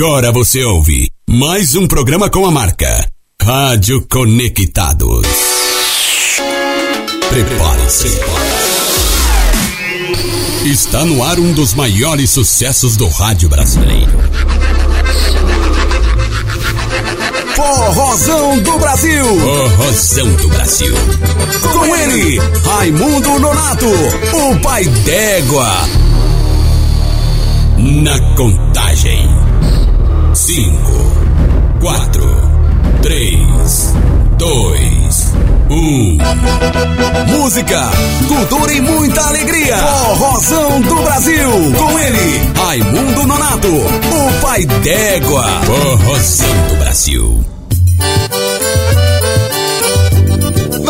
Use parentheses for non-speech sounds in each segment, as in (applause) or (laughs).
Agora você ouve mais um programa com a marca Rádio Conectados. Prepare-se. Está no ar um dos maiores sucessos do rádio brasileiro. Forrozão do Brasil. Forrozão do Brasil. Com ele, Raimundo Nonato, o pai d'égua. Na contagem. Cinco, quatro, três, dois, um. Música, cultura e muita alegria. Forrozão do Brasil. Com ele, Raimundo Nonato, o pai d'égua. Forrozão do Brasil.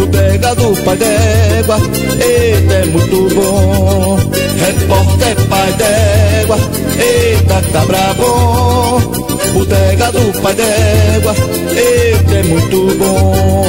bodega do pai d'égua, eita é muito bom. Repórter pai d'égua, eita cabra bom. Bodega do pai d'égua, eita é muito bom.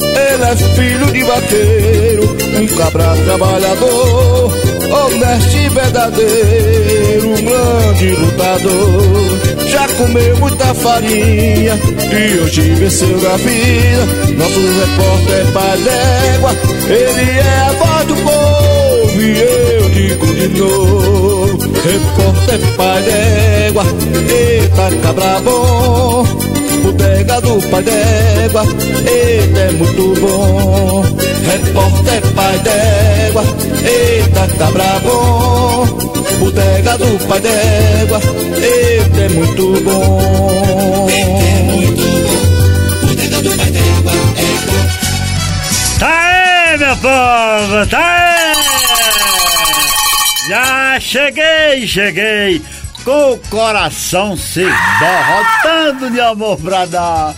Ele é filho de vaqueiro, um cabra trabalhador, honesto e verdadeiro, um grande lutador. Já comeu muita farinha e hoje venceu na vida. Nosso repórter pai d'égua, ele é a voz do povo e eu digo de novo. Repórter pai d'égua, eita cabra bom. Bodega do pai d'égua, eita é muito bom. Repórter pai d'égua, eita cabra bom. Bodega do pai d'égua, eita é muito bom. Eita é muito bom. Bodega do pai d'égua é bom. Tá aí, meu povo, tá aí! Já cheguei, cheguei! Com o coração se borrotando de amor pra dar.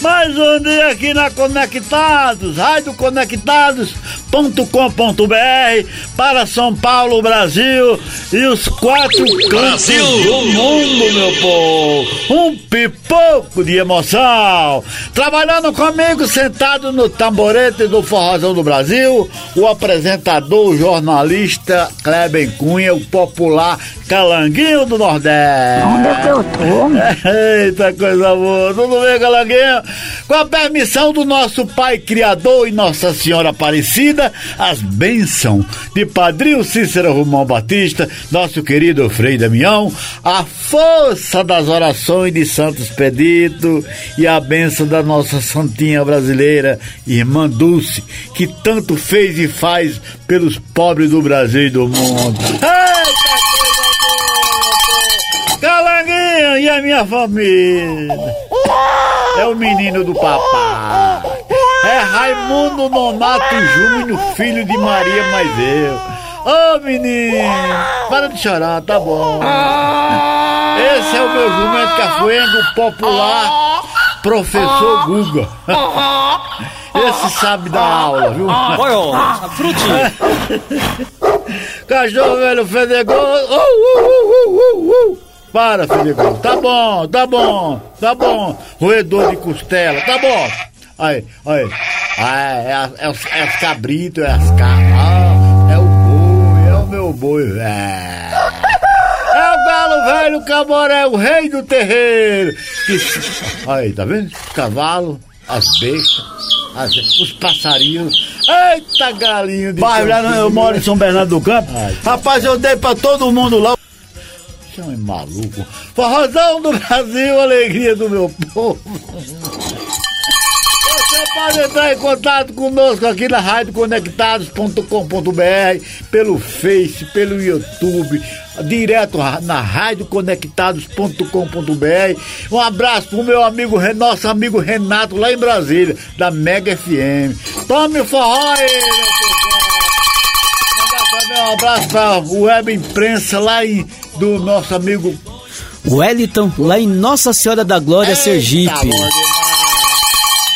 Mais um dia aqui na Conectados, Rádio Conectados.com.br para São Paulo, Brasil e os quatro cantos do mundo, meu povo. Um pipoco de emoção. Trabalhando comigo, sentado no tamborete do Forrozão do Brasil, o apresentador, o jornalista Kleber Cunha, o popular Calanguinho do Nordeste. Onde é que eu tô? (laughs) Eita, coisa boa. Tudo bem, Calanguinho? Com a permissão do nosso Pai Criador e Nossa Senhora Aparecida, as bênçãos de Padrinho Cícero Romão Batista, nosso querido Frei Damião, a força das orações de Santos Pedito e a bênção da nossa Santinha brasileira, Irmã Dulce, que tanto fez e faz pelos pobres do Brasil e do mundo. Eita, Calanguinho e a minha família. É o menino do papai. É Raimundo Nonato Júnior, filho de Maria mais eu. Ô oh, menino, para de chorar, tá bom. Esse é o meu jumento cafuengo popular, professor Guga. Esse sabe dar aula, viu? Olha, frutinha. Cachorro velho fedegoso. Uh, uh, uh, uh, uh. Para, Felipe. Tá bom, tá bom, tá bom. Roedor de costela, tá bom. Aí, aí. Ah, é, é, é, é os cabritos, é as cabras. Ah, é o boi, é o meu boi, velho. É o galo velho caboré, o rei do terreiro. Aí, tá vendo? Os cavalos, as bestas, as, os passarinhos. Eita, galinho de. Lá eu moro em São Bernardo do Campo. Ai. Rapaz, eu dei pra todo mundo lá. Chama maluco. Forrozão do Brasil, alegria do meu povo. Você pode entrar em contato conosco aqui na radioconectados.com.br, pelo Face, pelo YouTube, direto na radioconectados.com.br. Um abraço pro meu amigo, nosso amigo Renato, lá em Brasília, da Mega FM. Tome o forró aí, meu povo. Um abraço pra web imprensa lá em, do nosso amigo Wellington, lá em Nossa Senhora da Glória, Eita, Sergipe.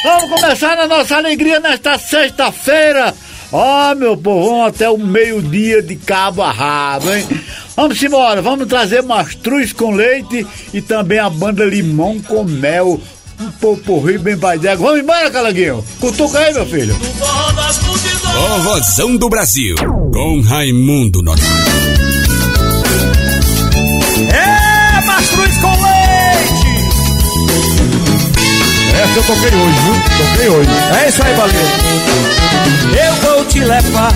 Vamos começar a nossa alegria nesta sexta-feira. Ó, meu povo, vamos até o meio-dia de cabo a rabo, hein? Vamos embora, vamos trazer mastruz com leite e também a banda limão com mel. Um poporri bem pai d'égua. Vamos embora, Calanguinho. Cutuca aí, meu filho. Forrozão do Brasil, com Raimundo Nonato. Mastruz com leite! Essa eu toquei hoje, viu? Toquei hoje. É isso aí, valeu! Eu vou te levar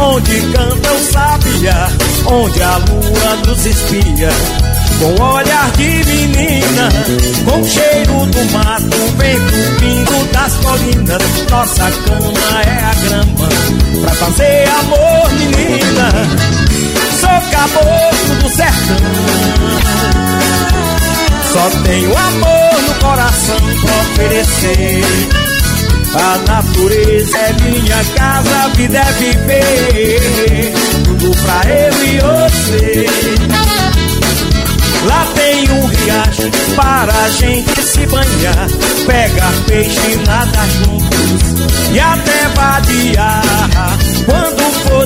onde canta o sabiá, onde a lua nos espia. Com olhar de menina, com cheiro do mato, vento vindo das colinas. Nossa cama é a grama, pra fazer amor, menina. Sou caboclo do sertão. Só tenho amor no coração pra oferecer. A natureza é minha casa, a vida é viver. Tudo pra eu e você. Lá tem um riacho para a gente se banhar, pegar peixe e nadar juntos e até vadiar.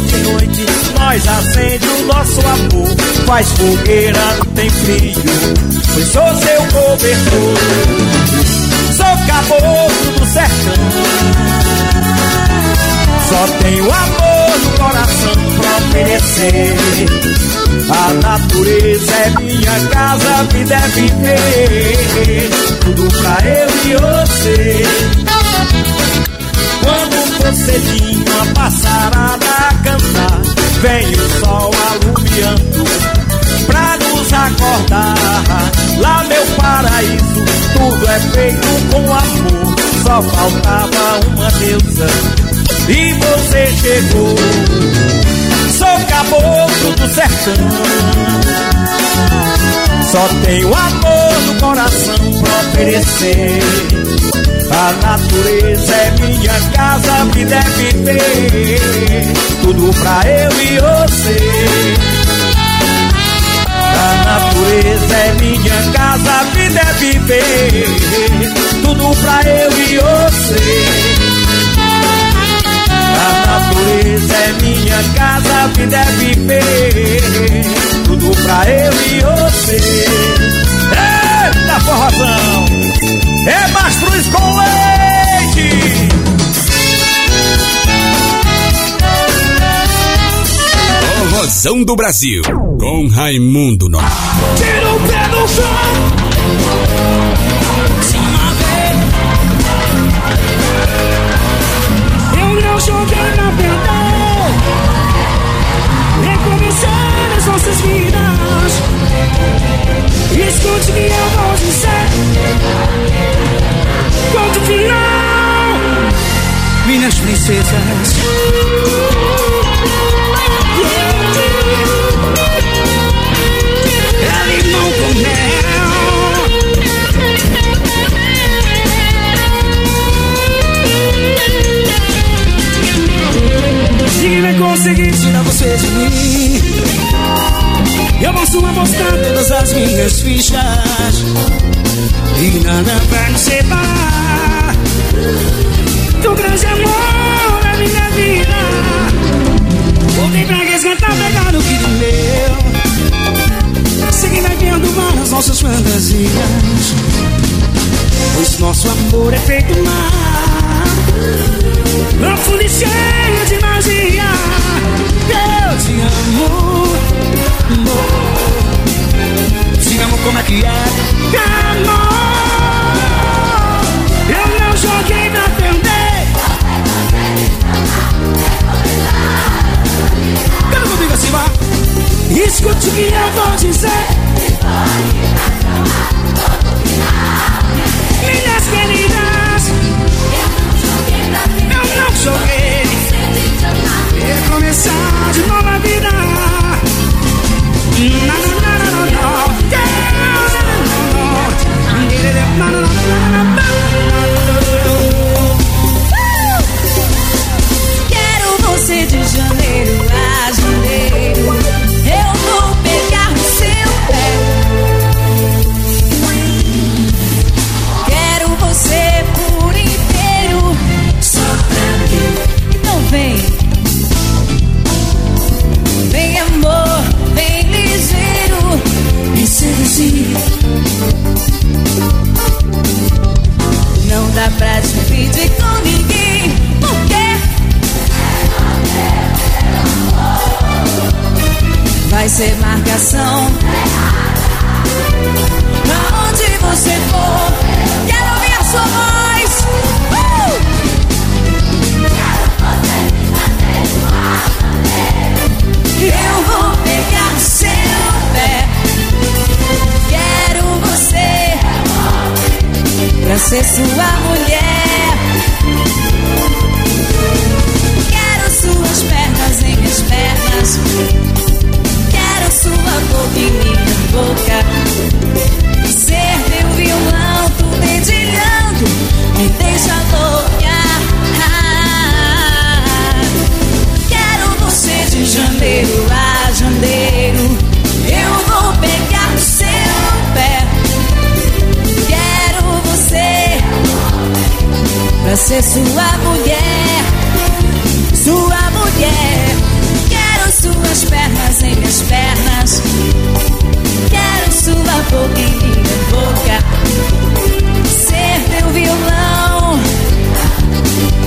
De noite, nós acende o nosso amor, faz fogueira, não tem frio, pois sou seu cobertor. Sou caboclo do sertão, só tenho amor no coração pra oferecer. A natureza é minha casa, vida é viver. Tudo pra eu e você. Cedinho, a passarada a cantar. Vem o sol alumiando pra nos acordar. Lá, meu paraíso, tudo é feito com amor. Só faltava uma deusa e você chegou. Sou caboclo do sertão. Só tenho amor no coração pra oferecer. A natureza é minha casa, vida é viver. Tudo pra eu e você. A natureza é minha casa, vida é viver. Tudo pra eu e você. A natureza é minha casa, vida é viver. Tudo pra eu e você. Eita forrozão! Mastruz com leite! Forrozão do Brasil, com Raimundo Nonato. Tira o pé do chão! Eu não joguei na perder Recomeçar as nossas vidas Escute que eu vou final Minhas princesas. É limão com mel Ninguém vai conseguir tirar você de mim. Eu posso apostar todas as minhas fichas. E nada vai nos separar. Do grande amor da minha vida Voltei pra resgatar, pegar o que é meu. Seguindo vendo várias nossas fantasias. Pois nosso amor é feito mar. Profundo e cheio de magia Eu te amo, amor. Te amo como é que é. Amor Canta comigo assim, vá. Escute o que eu vou dizer Minhas queridas Eu não joguei Recomeçar de nova vida Na, na, na, na, na, na. Na, na, na, na, na, pra dividir com ninguém. Por quê? Vai ser marcação. Aonde você for, quero ouvir a sua voz. Pra ser sua mulher. Quero suas pernas em minhas pernas. Quero sua boca em minha boca. Ser meu violão, tu dedilhando, me deixa louca. Quero você de janeiro a pra ser sua mulher. Sua mulher. Quero suas pernas em minhas pernas. Quero sua boca em minha boca. Ser meu violão.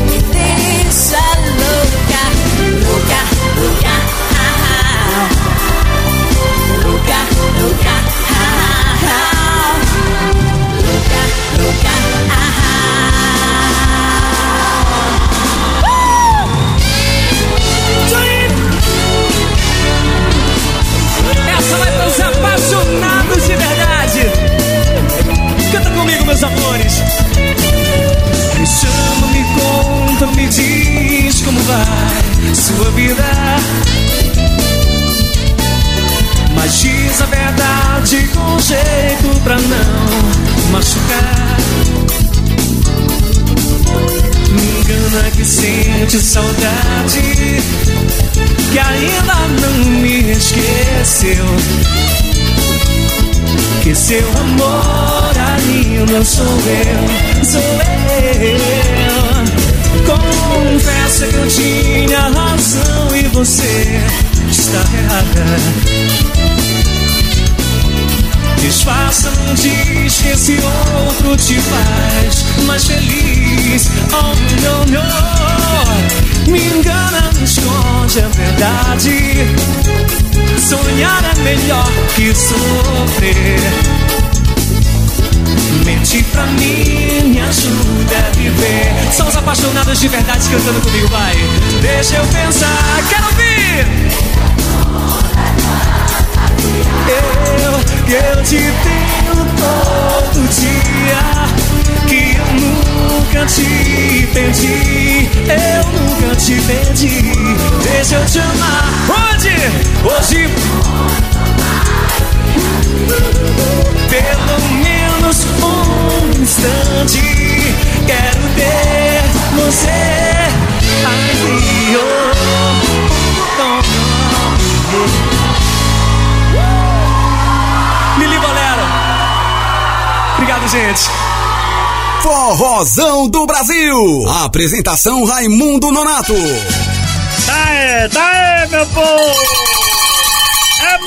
Me deixa louca, louca, louca. ah, ah. Louca, louca. Conta, me diz como vai sua vida. Mas diz a verdade com jeito pra não machucar. Me engana que sente saudade que ainda não me esqueceu. Que seu amor ainda sou eu, sou eu. Confessa que eu tinha razão e você está errada. Disfarça, não diz que esse outro te faz mais feliz. Oh, não, não. Me engana, me esconde a verdade. Sonhar é melhor que sofrer. Mente pra mim, me ajuda a viver. São os apaixonados de verdade cantando comigo, vai. Deixa eu pensar, quero ouvir. Eu, eu te tenho todo dia. Que eu nunca te perdi. Eu nunca te perdi. Deixa eu te amar. Onde? Hoje. Pelo menos um instante. Quero ter você. Ai, oh. Lili Bolero. Obrigado, gente. Forrozão do Brasil. Apresentação Raimundo Nonato. Tá aí, tá aí, meu povo!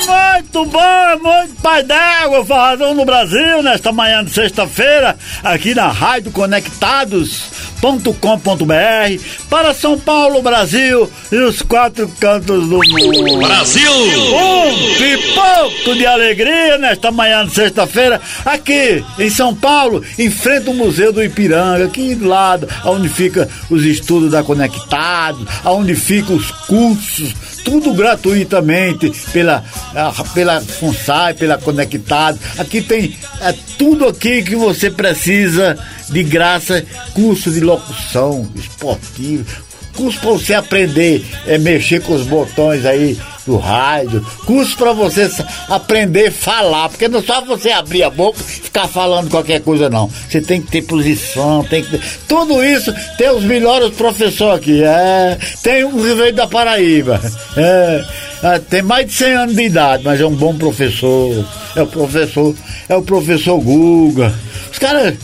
Muito bom, muito pai d'água, Forrozão no Brasil, nesta manhã de sexta-feira, aqui na Rádio Conectados.com.br para São Paulo, Brasil e os quatro cantos do mundo. Brasil! Um pipoco de alegria nesta manhã de sexta-feira, aqui em São Paulo, em frente ao Museu do Ipiranga, aqui do lado, onde fica os estudos da Conectados, onde ficam os cursos, tudo gratuitamente pela, pela FUNSAI, pela Conectado. Aqui tem é, tudo aqui que você precisa de graça, curso de locução esportivo, curso para você aprender é, mexer com os botões aí do rádio, curso para você aprender a falar, porque não é só você abrir a boca e ficar falando qualquer coisa não. Você tem que ter posição, tem que ter... tudo isso tem os melhores professores aqui. É, tem um que veio da Paraíba. (laughs) É, é, tem mais de 100 anos de idade, mas é um bom professor. É o professor, é o professor Guga. Os caras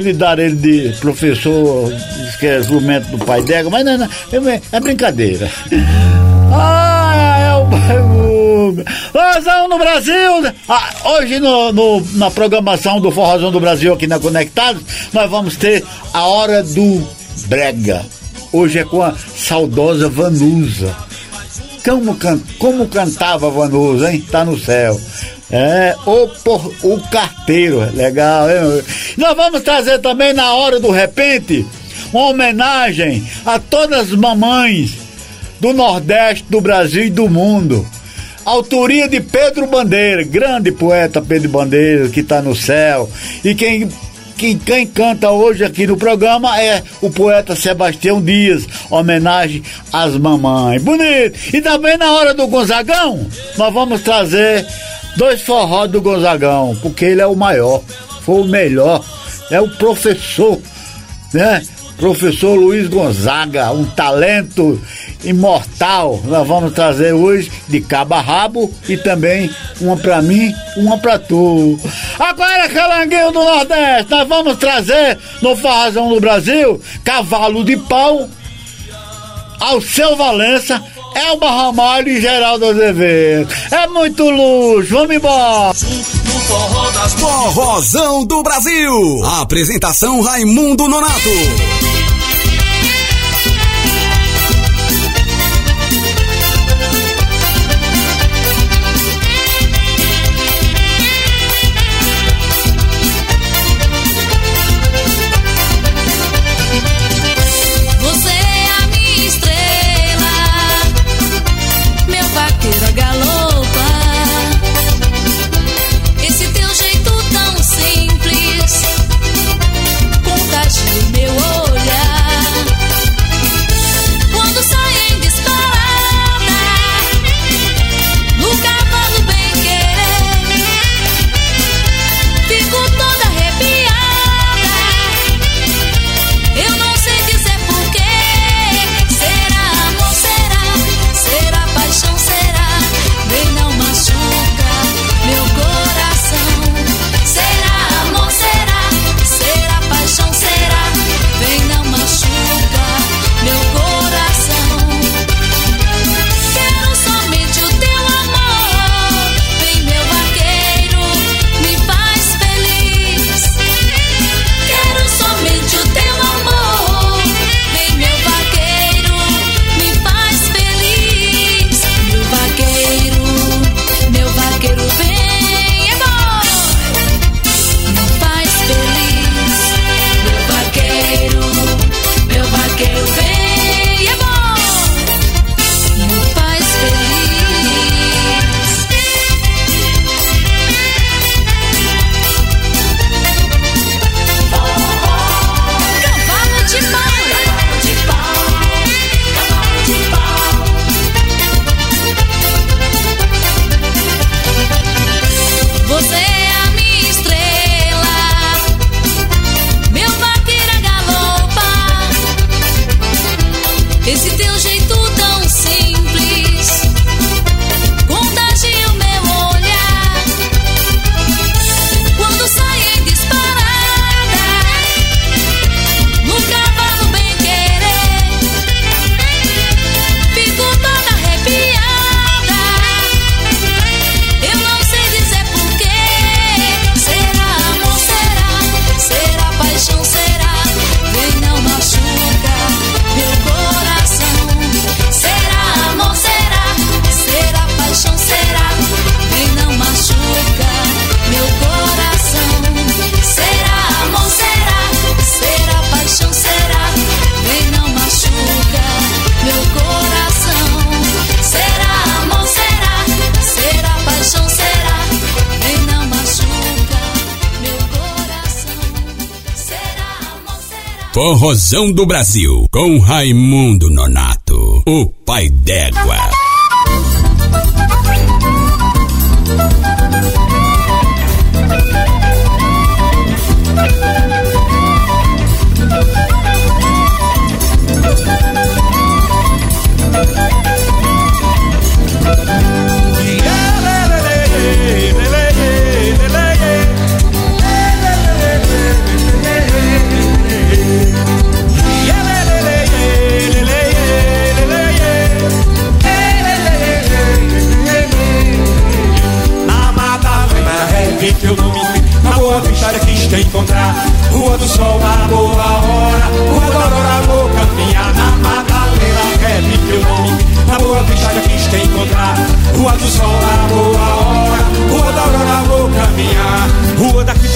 apelidaram ele de professor, que é jumento do pai dela, mas não, não, é, é brincadeira. (laughs) Ah, é o. Forrozão no Brasil. Ah, hoje no, no- na programação do Forrozão do Brasil aqui na Conectados, nós vamos ter a hora do brega. Hoje é com a saudosa Vanusa. Como, can- como cantava Vanusa, hein? Tá no céu. É, o, por, o carteiro, legal, hein? Nós vamos trazer também na hora do repente uma homenagem a todas as mamães do Nordeste, do Brasil e do mundo. Autoria de Pedro Bandeira, grande poeta Pedro Bandeira, que está no céu. E quem, quem, quem canta hoje aqui no programa é o poeta Sebastião Dias, homenagem às mamães. Bonito! E também na hora do Gonzagão, nós vamos trazer dois forró do Gonzagão, porque ele é o maior, foi o melhor, é o professor, né? Professor Luiz Gonzaga, um talento imortal. Nós vamos trazer hoje de cabo a rabo e também uma pra mim, uma pra tu. Agora, Calanguinho do Nordeste, nós vamos trazer no Farrazão do Brasil Cavalo de Pau, Alceu Valença, Elba Ramalho e Geraldo Azevedo. É muito luxo, vamos embora. Forrozão do Brasil. Apresentação Raimundo Nonato. Forrozão do Brasil, com Raimundo Nonato, o pai d'égua.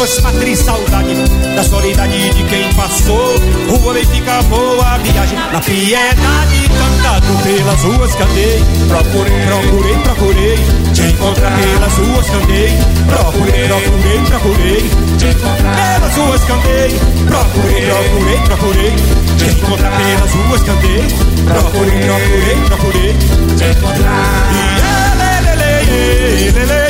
Que fosse matriz, saudade da solidade de quem passou. Rua onde fica boa viagem, na piedade cantado pelas ruas cantei. Procurei, procurei, procurei te encontrar pelas ruas cantei. Procurei, procurei, procurei te encontrar pelas ruas cantei. Procurei, procurei, procurei te encontrar pelas ruas cantei. Procurei, procurei, procurei te encontrar. Ele, ele,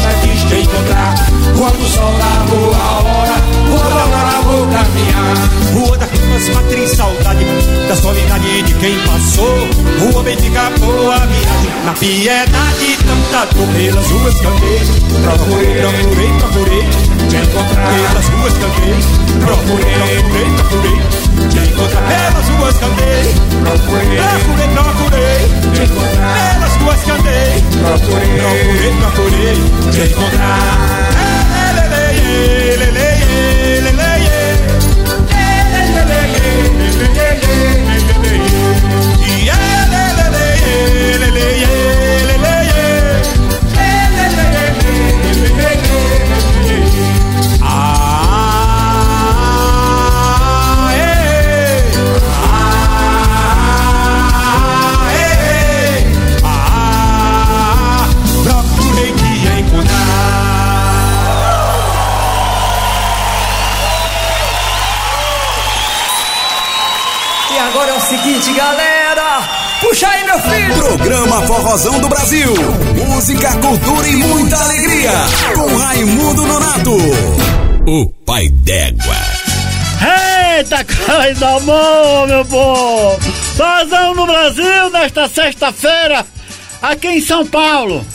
encontrar Rua do sol da boa hora Rua da aurora vou caminhar. Na Madalena repite o Rua sol da boa hora Rua da aurora vou caminhar Rua da rimas, matriz, saudade Da solidade de quem passou. Rua bem fica boa viagem Na piedade cantado pelas ruas cantei Procurei, procurei, procurei Te encontrar pelas ruas cantei Procurei, procurei, procurei Te encontrar pelas ruas cantei Procurei, procurei, procurei Te encontrar pelas ruas cantei Procurei, procurei, procurei Te encontrar Puxa aí, meu filho. Programa Forrozão do Brasil. Música, cultura e muita alegria. Com Raimundo Nonato. O pai d'égua. Eita, coisa boa, meu povo! Vazão no Brasil nesta sexta-feira, aqui em São Paulo.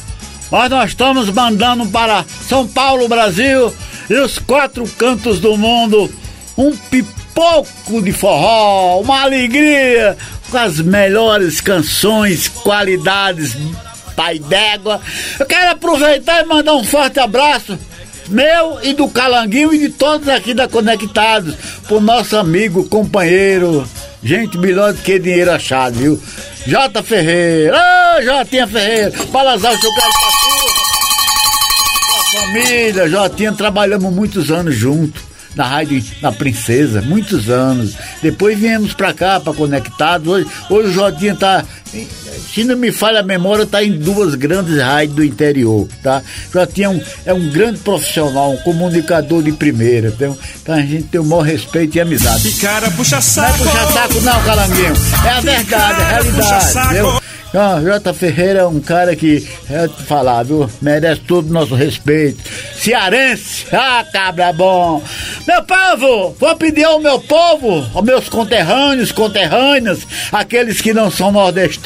Mas nós estamos mandando para São Paulo, Brasil e os quatro cantos do mundo um pipoco de forró, uma alegria com as melhores canções, qualidades, pai d'égua. Eu quero aproveitar e mandar um forte abraço meu e do Calanguinho e de todos aqui da Conectados, pro nosso amigo, companheiro, gente melhor do que dinheiro achado, viu? Jota Ferreira, ô Jotinha Ferreira, Palazar o seu cara pra família, Jotinha, trabalhamos muitos anos juntos. Na rádio, na Princesa, muitos anos. Depois viemos pra cá, pra Conectados. Hoje, hoje o Jotinha tá. Se não me falha a memória, tá em duas grandes rádios do interior, tá? Jotinha é um, é um grande profissional, um comunicador de primeira. Então, então a gente tem o maior respeito e amizade. Cara, puxa Não é saco puxa saco, não, Calanguinho. É a verdade, é a realidade. Entendeu? Ah, Jota Ferreira é um cara que, é te falar, viu? Merece todo o nosso respeito. Cearense, (laughs) ah, cabra bom. Meu povo, vou pedir ao meu povo, aos meus conterrâneos, conterrâneas, aqueles que não são nordestinos,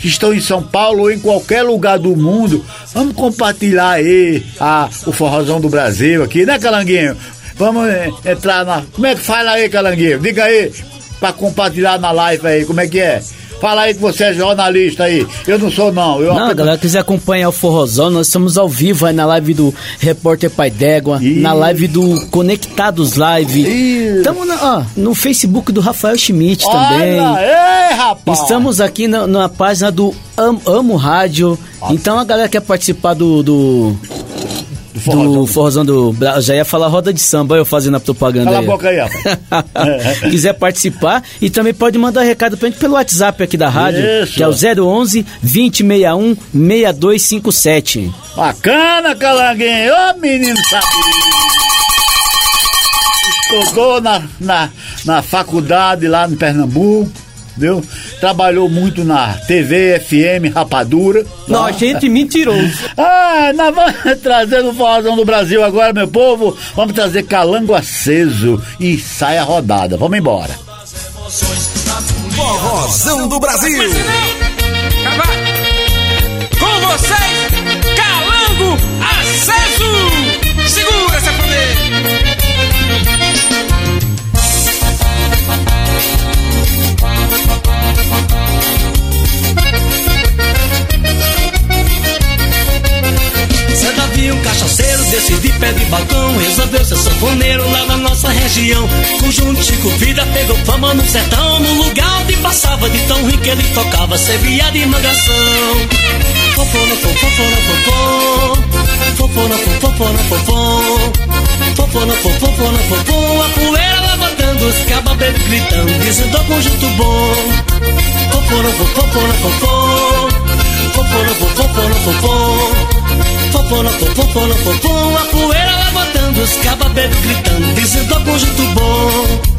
que estão em São Paulo ou em qualquer lugar do mundo, vamos compartilhar aí a, o forrozão do Brasil aqui, né, Calanguinho? Vamos eh, entrar na. Como é que fala aí, Calanguinho? Diga aí, pra compartilhar na live aí, como é que é? Fala aí que você é jornalista aí. Eu não sou, não. Eu Não, a galera quiser acompanhar o Forrozão, nós estamos ao vivo aí na live do Repórter Pai d'Égua, na live do Conectados Live. Estamos no Facebook do Rafael Schmidt também. Olha, ei, rapaz! Estamos aqui na, na página do Am- Amo Rádio. Ah. Então a galera quer participar do. do do forrozão do Bra- já ia falar roda de samba eu fazendo a propaganda Cala a aí. boca aí, rapaz. (laughs) quiser participar e também pode mandar recado pra gente pelo WhatsApp aqui da rádio Isso. que é o 011 2061 6257 Bacana, Calanguinho. Ô, menino sabido. Estudou na, na, na faculdade lá no Pernambuco, viu? Trabalhou muito na TV, FM, Rapadura. Não, gente mentiroso. Ah, nós vamos trazer o forrozão do Brasil agora, meu povo. Vamos trazer calango aceso e saia rodada. Vamos embora. Forrozão do Brasil. Com vocês, Um cachaceiro desse de pé de balcão Resolveu ser sanfoneiro lá na nossa região. Conjunto Chico Vida pegou fama no sertão No lugar onde passava de tão rico ele tocava Servia de mangação. Fofona, fofona, fofô Fofona, fofona, fofô Fofona, fofona, fofô A poeira levantando, os cabas bebendo gritando Dizendo conjunto bom. Fofona, fofona, fofô Fofona, fofona, fofô Fofona, fofona, fofô A poeira levantando, os cabas bebendo gritando Dizendo ao conjunto bom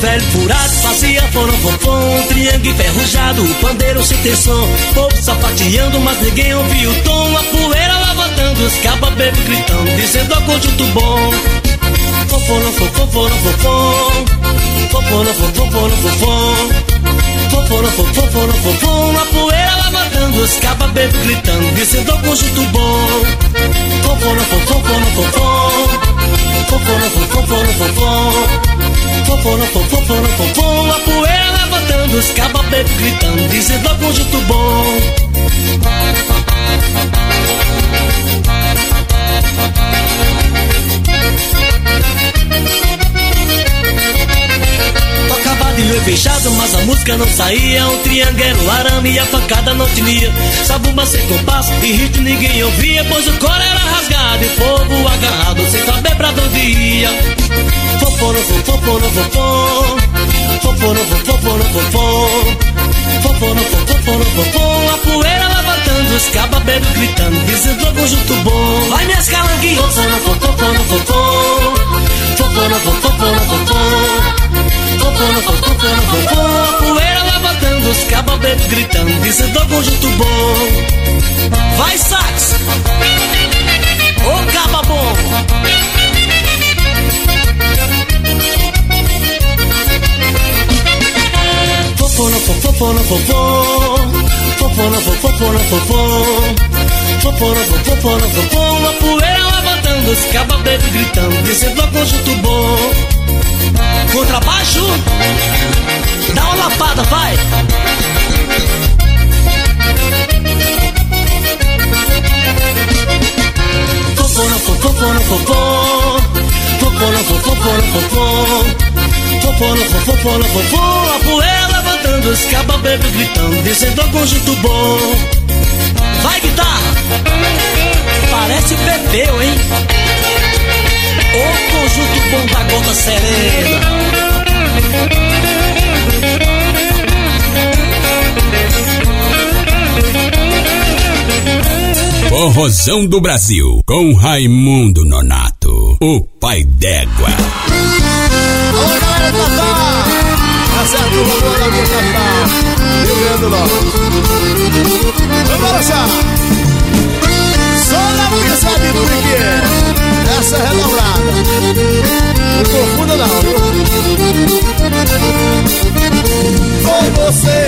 velho furado fazia forofofom Triângulo enferrujado, o pandeiro sem ter som Povo sapateando, mas ninguém ouvia o tom A poeira levantando, os cabas bebendo gritando Dizendo ao conjunto bom Fofona, fofona, fofom Fofona, fofona, fofom Fofona, fofona, fofom A poeira levantando, os cabas bebendo gritando. Dizendo ao conjunto bom. Fofona, fofona, fofom Fofona, fofona, fofom Fofona, fofona, fofom A poeira levantando, os cabas bebendo gritando. Dizendo ao conjunto bom Tocava de olho fechado, mas a música não saía. Um triângulo, arame e a pancada não tinha. Sabumba sem compasso e ritmo ninguém ouvia Pois o coro era rasgado e fogo agarrado Sem saber pra onde ia. Fofona, fofona, fofona Fofona, fofona, fofona Fofona, fofona, fofona A poeira levantando, os cabas gritando Dizendo ao conjunto bom. Vai minhas calanguinhas Fofona, fofona, fofona Fofona, fofona, fofona Fofona, fofona, fofona A poeira levantando, os cabas bebendo gritando Dizendo ao conjunto bom. Vai sax! Ô caba bom! Fofona, fofona, fofona Fofona, fofona, fofona Fofona, fofona, fofona A poeira os cabas gritando Dizendo ao conjunto bom. Contrabaixo Dá uma lapada, vai. Fofona, fofona, fofona Fofona, fofona, fofona Fofona, fofona, fofona A poeira levantando, os cabas gritando Dizendo ao conjunto bom Vai guitarra Parece Pepeu, hein O conjunto bom da gota serena Forrozão do Brasil, com Raimundo Nonato, o pai d'égua. Alô, galera do Tatá! Essa é a turma boa da minha capital, Rio Grande do Norte. Vamos balançar! Só na pisada do que é. Essa é redobrada. Não confunda não? Foi você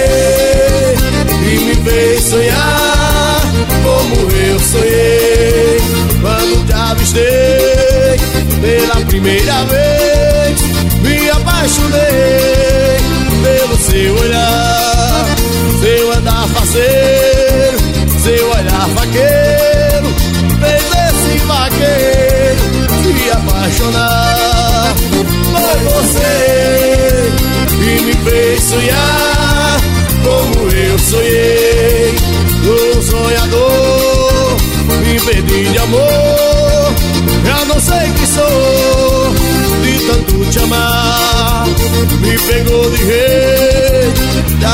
que me fez sonhar como eu sonhei quando te avistei pela primeira vez. Me apaixonei pelo seu olhar, seu andar faceiro, seu olhar vaqueiro, fez esse vaqueiro se apaixonar. Foi você que me fez sonhar como eu sonhei. Um sonhador, me perdi de amor. Eu não sei quem sou, de tanto te amar. Me pegou de jeito,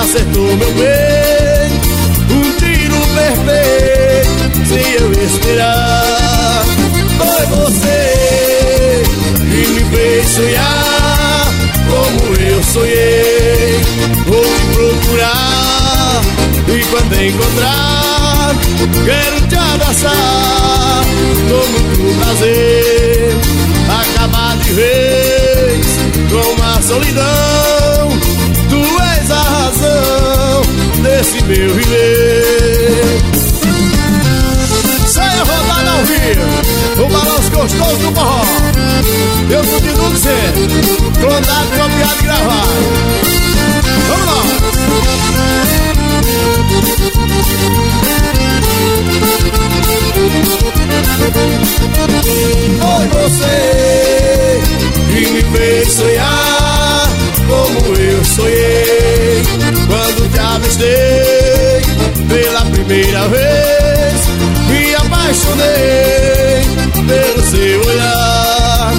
acertou meu peito. Um tiro perfeito, sem eu esperar. Foi você que me fez sonhar como eu sonhei. Vou te procurar e quando encontrar, Quero te abraçar com muito prazer Acabar de vez com a solidão desse meu viver Saia rodada ao vivo O balanço gostoso do forró. Eu continuo dizendo Clonado, copiado e gravado. Vamos lá. Foi você que me fez sonhar pela primeira vez. Me apaixonei pelo seu olhar,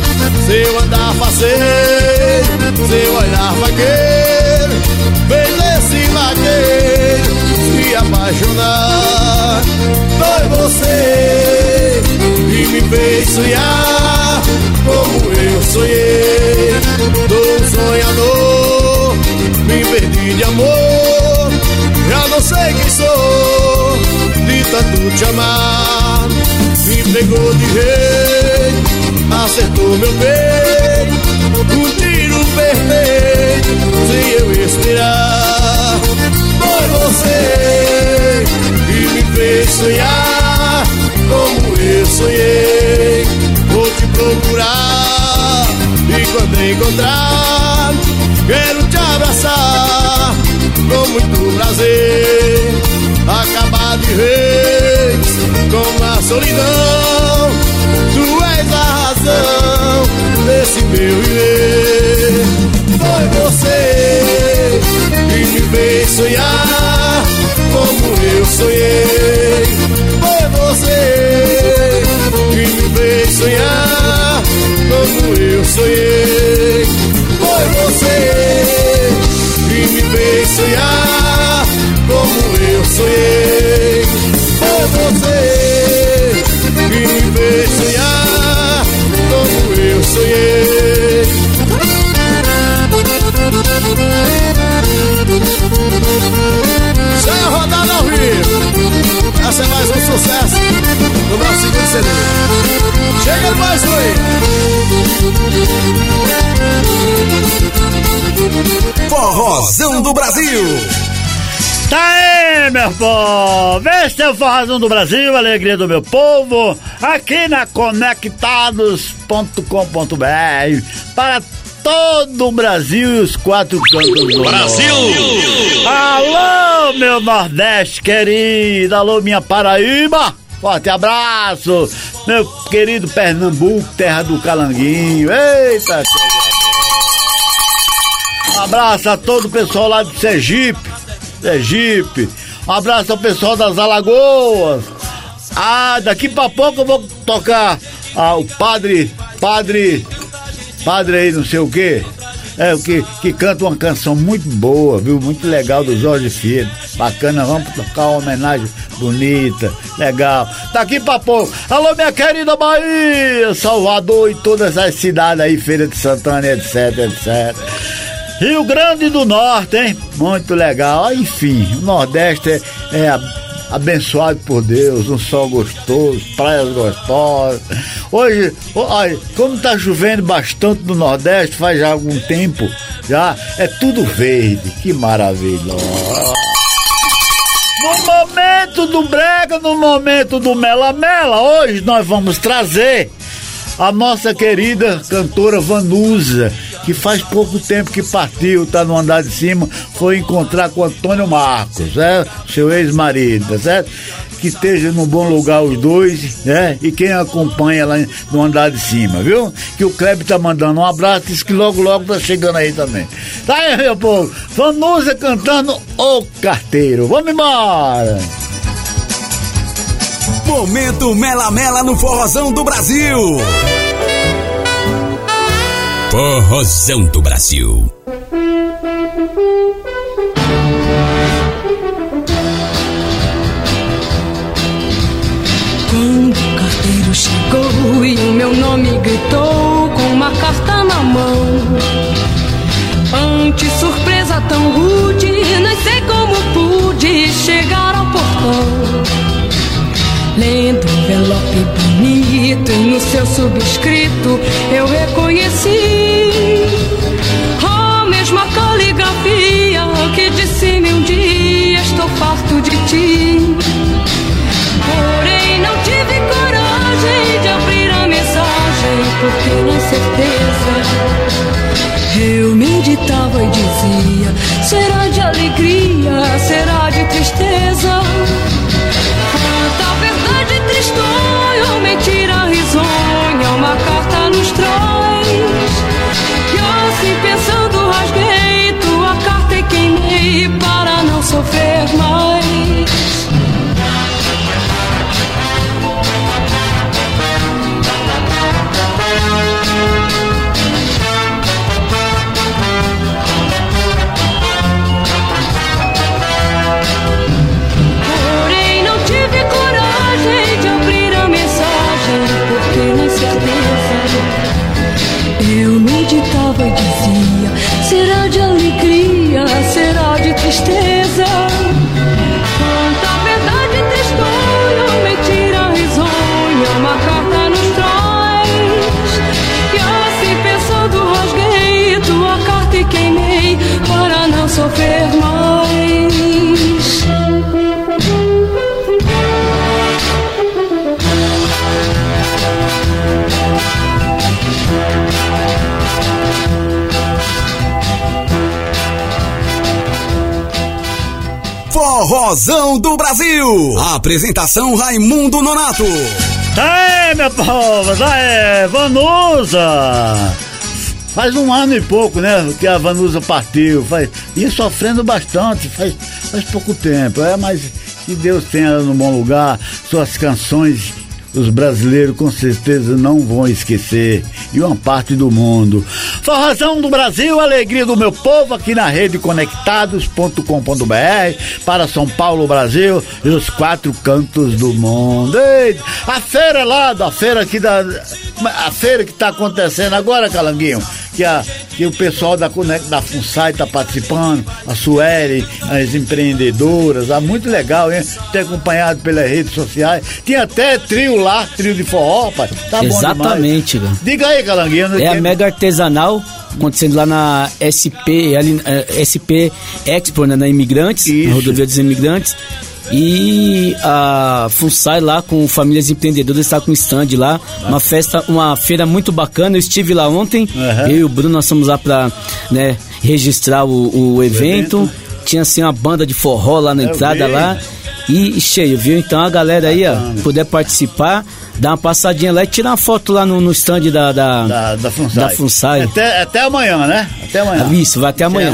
seu andar faceiro, seu olhar vaqueiro, fez esse vaqueiro se apaixonar. Foi você que me fez sonhar como eu sonhei. Do sonhador, me perdi de amor. Tanto te amar. Me pegou de jeito, acertou meu peito. Um tiro perfeito, sem eu esperar. Foi você que me fez sonhar como eu sonhei. Vou te procurar e quando encontrar, quero te abraçar com muito prazer. Acabar de vez com a solidão. Tu és a razão desse meu viver. Chega mais um aí. Forrozão do Brasil. Tá aí, meu povo! Este é o Forrozão do Brasil, a alegria do meu povo, aqui na conectados.com.br para todo o Brasil e os quatro cantos do Brasil! Alô, meu Nordeste querido! Alô, minha Paraíba! Forte abraço! Meu querido Pernambuco, terra do Calanguinho! Eita! Um abraço a todo o pessoal lá de Sergipe, Sergipe. Um abraço ao pessoal das Alagoas. Ah, daqui pra pouco eu vou tocar ah, o padre, padre, padre aí não sei o quê. É, que, que canta uma canção muito boa, viu? Muito legal do Jorge Filho. Bacana, vamos tocar uma homenagem bonita, legal. Daqui pra pouco. Alô, minha querida Bahia, Salvador e todas as cidades aí, Feira de Santana, etc, etc. Rio Grande do Norte, hein? Muito legal. Enfim, o Nordeste é, é a- abençoado por Deus, um sol gostoso, praias gostosas. Hoje, ai, como tá chovendo bastante no Nordeste, faz já algum tempo, já é tudo verde. Que maravilha. No momento do brega, no momento do mela mela, hoje nós vamos trazer a nossa querida cantora Vanusa, que faz pouco tempo que partiu, tá no andar de cima, foi encontrar com Antônio Marcos, né? Seu ex-marido, tá certo? Que esteja num bom lugar os dois, né? E quem acompanha lá no andar de cima, viu? Que o Kleber tá mandando um abraço, diz que logo, logo tá chegando aí também. Tá aí, meu povo? Vanusa cantando O Carteiro. Vamos embora! Momento Mela Mela no Forrozão do Brasil. Forrozão do Brasil. Quando o carteiro chegou e o meu nome gritou com uma carta na mão. Ante surpresa tão rude, nem sei como pude chegar ao portão. Lendo um envelope bonito e no seu subscrito eu reconheci a mesma caligrafia que disse-me um dia estou farto de ti. Porém não tive coragem de abrir a mensagem porque na certeza eu meditava e dizia será de alegria, será de tristeza. Apresentação Raimundo Nonato. É, meu povo, é, Vanusa! Faz um ano e pouco, né, que a Vanusa partiu. Faz, ia sofrendo bastante, faz, faz pouco tempo. É, mas que Deus tenha ela no bom lugar. Suas canções, os brasileiros com certeza não vão esquecer. E uma parte do mundo. Forrozão do Brasil, alegria do meu povo aqui na rede conectados.com.br para São Paulo, Brasil e os quatro cantos do mundo. Ei, a feira lá, da feira aqui da. A feira que está acontecendo agora, Calanguinho, que, a, que o pessoal da, Conec- da FUNSAI está participando, a Sueli, as empreendedoras, é muito legal, hein? Ter acompanhado pelas redes sociais. Tinha até trio lá, trio de forró, pai. Tá bom Exatamente, demais. velho. Diga aí, Calanguinho. É a mega artesanal acontecendo lá na SP, ali, eh, SP Expo, né, na Imigrantes, na rodovia dos Imigrantes. E a FUNSAI lá com famílias empreendedoras está com stand lá, uma festa, uma feira muito bacana. Eu estive lá ontem, Aham. eu e o Bruno nós fomos lá para né, registrar o, o evento. Tinha assim uma banda de forró lá na Eu entrada vi. lá e cheio, viu? Então a galera aí, ó, puder participar, dá uma passadinha lá e tirar uma foto lá no, no stand da, da, da, da FUNSAI. Da FUNSAI. Até, até amanhã, né? Até amanhã. Isso, vai até amanhã.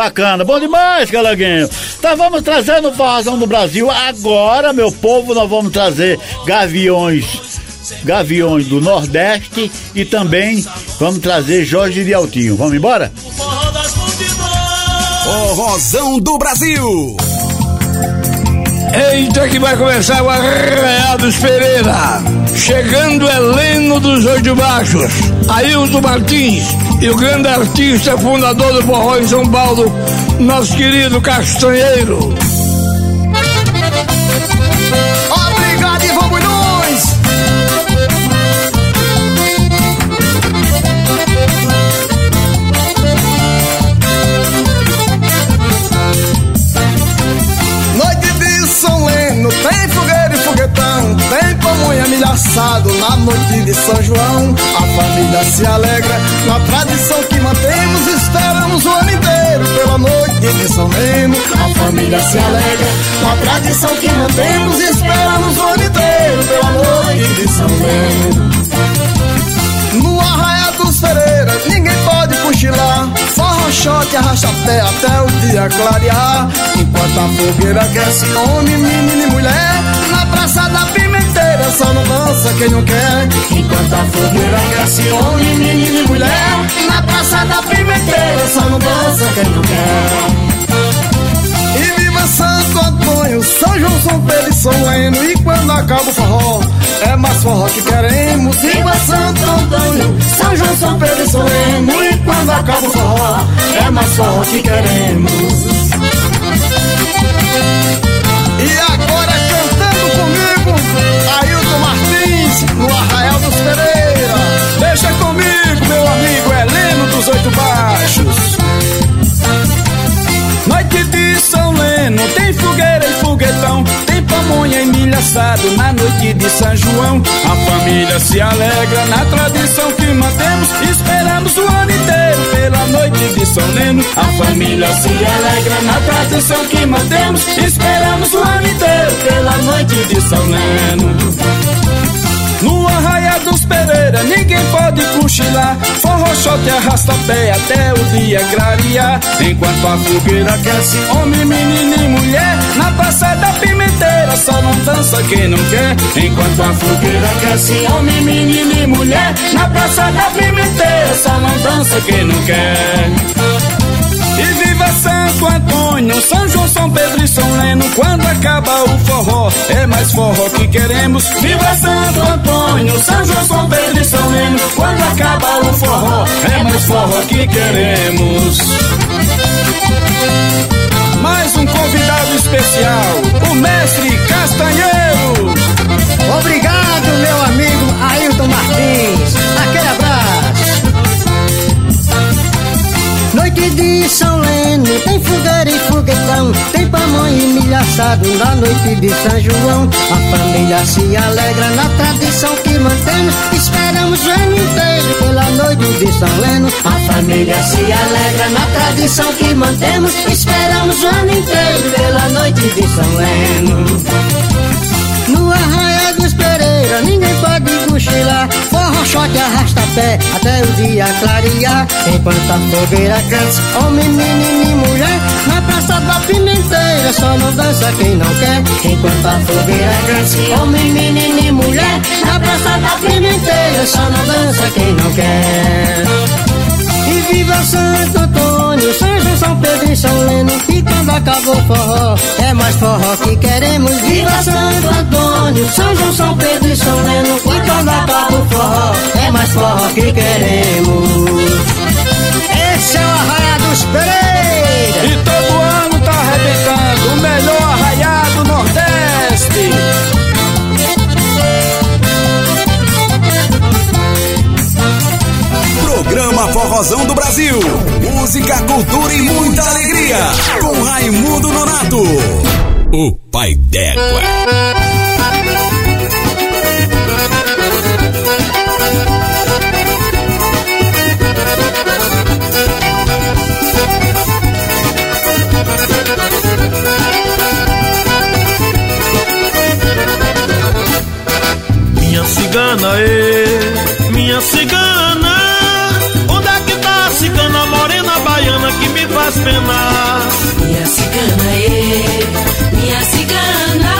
Bacana, bom demais, Calanguinho. Então vamos trazer no Forrazão do Brasil. Agora, meu povo, nós vamos trazer gaviões. Gaviões do Nordeste e também vamos trazer Jorge de Altinho. Vamos embora? Forrozão do Brasil. Eita que vai começar o Arraial dos Pereira. Chegando Heleno dos Oito Baixos, Ailton Martins e o grande artista fundador do forró em São Paulo, nosso querido Castanheiro. Obrigado, Ivan Bulhões! Noite de São Leno, tem fogueira e foguetão, tem pamonha milho assado na noite de São João. Família se alegra na tradição que mantemos, esperamos o ano inteiro pela noite de São Leno. A família se alegra na tradição que mantemos, esperamos o ano inteiro pela noite de São Leno. No arraia dos Ferreiras, ninguém pode cochilar. Forró, shot, arrasta pé até o dia clarear. Enquanto a fogueira aquece homem, menino e mulher. Na praça da pimenteira só não dança quem não quer. Enquanto a fogueira aquece homem, menino e mulher. Na praça da pimenteira só não dança quem não quer. E viva Santo Antônio, São João, São Pedro e São Leno E quando acaba o forró, é mais forró que queremos Viva Santo Antônio, São João, São Pedro e São Leno E quando acaba o forró, é mais forró que queremos E agora no Arraial dos Pereira. Deixa comigo, meu amigo Heleno dos Oito Baixos. Noite de São Leno, tem fogueira e foguetão, tem pamonha e milho assado na noite de São João. A família se alegra na tradição que mantemos, esperamos o ano inteiro pela noite de São Leno. A família se alegra na tradição que mantemos, esperamos o ano inteiro pela noite de São Leno. No arraia dos Pereira ninguém pode cochilar. Forró, shot e arrasta pé até o dia clarear. Enquanto a fogueira aquece Homem, menino e mulher Na praça da pimenteira Só não dança quem não quer. Enquanto a fogueira aquece Homem, menino e mulher Na praça da pimenteira Só não dança quem não quer e viva Santo Antônio, São João, São Pedro e São Leno. Quando acaba o forró, é mais forró que queremos. Viva Santo Antônio, São João, São Pedro e São Leno. Quando acaba o forró, é mais forró que queremos. Mais um convidado especial, o mestre Castanheiro. Obrigado, meu amigo Ailton Martins. De São Leno, tem fogueira e foguetão, tem pamonha e milho assado na noite de São João. A família se alegra na tradição que mantemos, esperamos o ano inteiro pela noite de São Leno. A família se alegra na tradição que mantemos, esperamos o ano inteiro pela noite de São Leno. No arraia dos Pereira ninguém pode cochilar Forró, shot, arrasta pé até o dia clarear. Enquanto a fogueira canta, homem, menino e mulher. Na praça da pimenteira só não dança quem não quer. Enquanto a fogueira canta, homem, menino e mulher. Na praça da pimenteira só não dança quem não quer. E viva Santo Antônio, São João, São Pedro e São Leno E quando acabou o forró, é mais forró que queremos. Viva Santo Antônio, São João, São Pedro e São Leno E quando acaba o forró, é mais forró que queremos. Esse é o Arraia dos Pereira E todo ano tá arrebentando o melhor Forrozão do Brasil. Música, cultura e muita alegria. Com Raimundo Nonato. O pai d'égua. Minha cigana, ê, minha cigana faz penar? Minha cigana, ê, minha cigana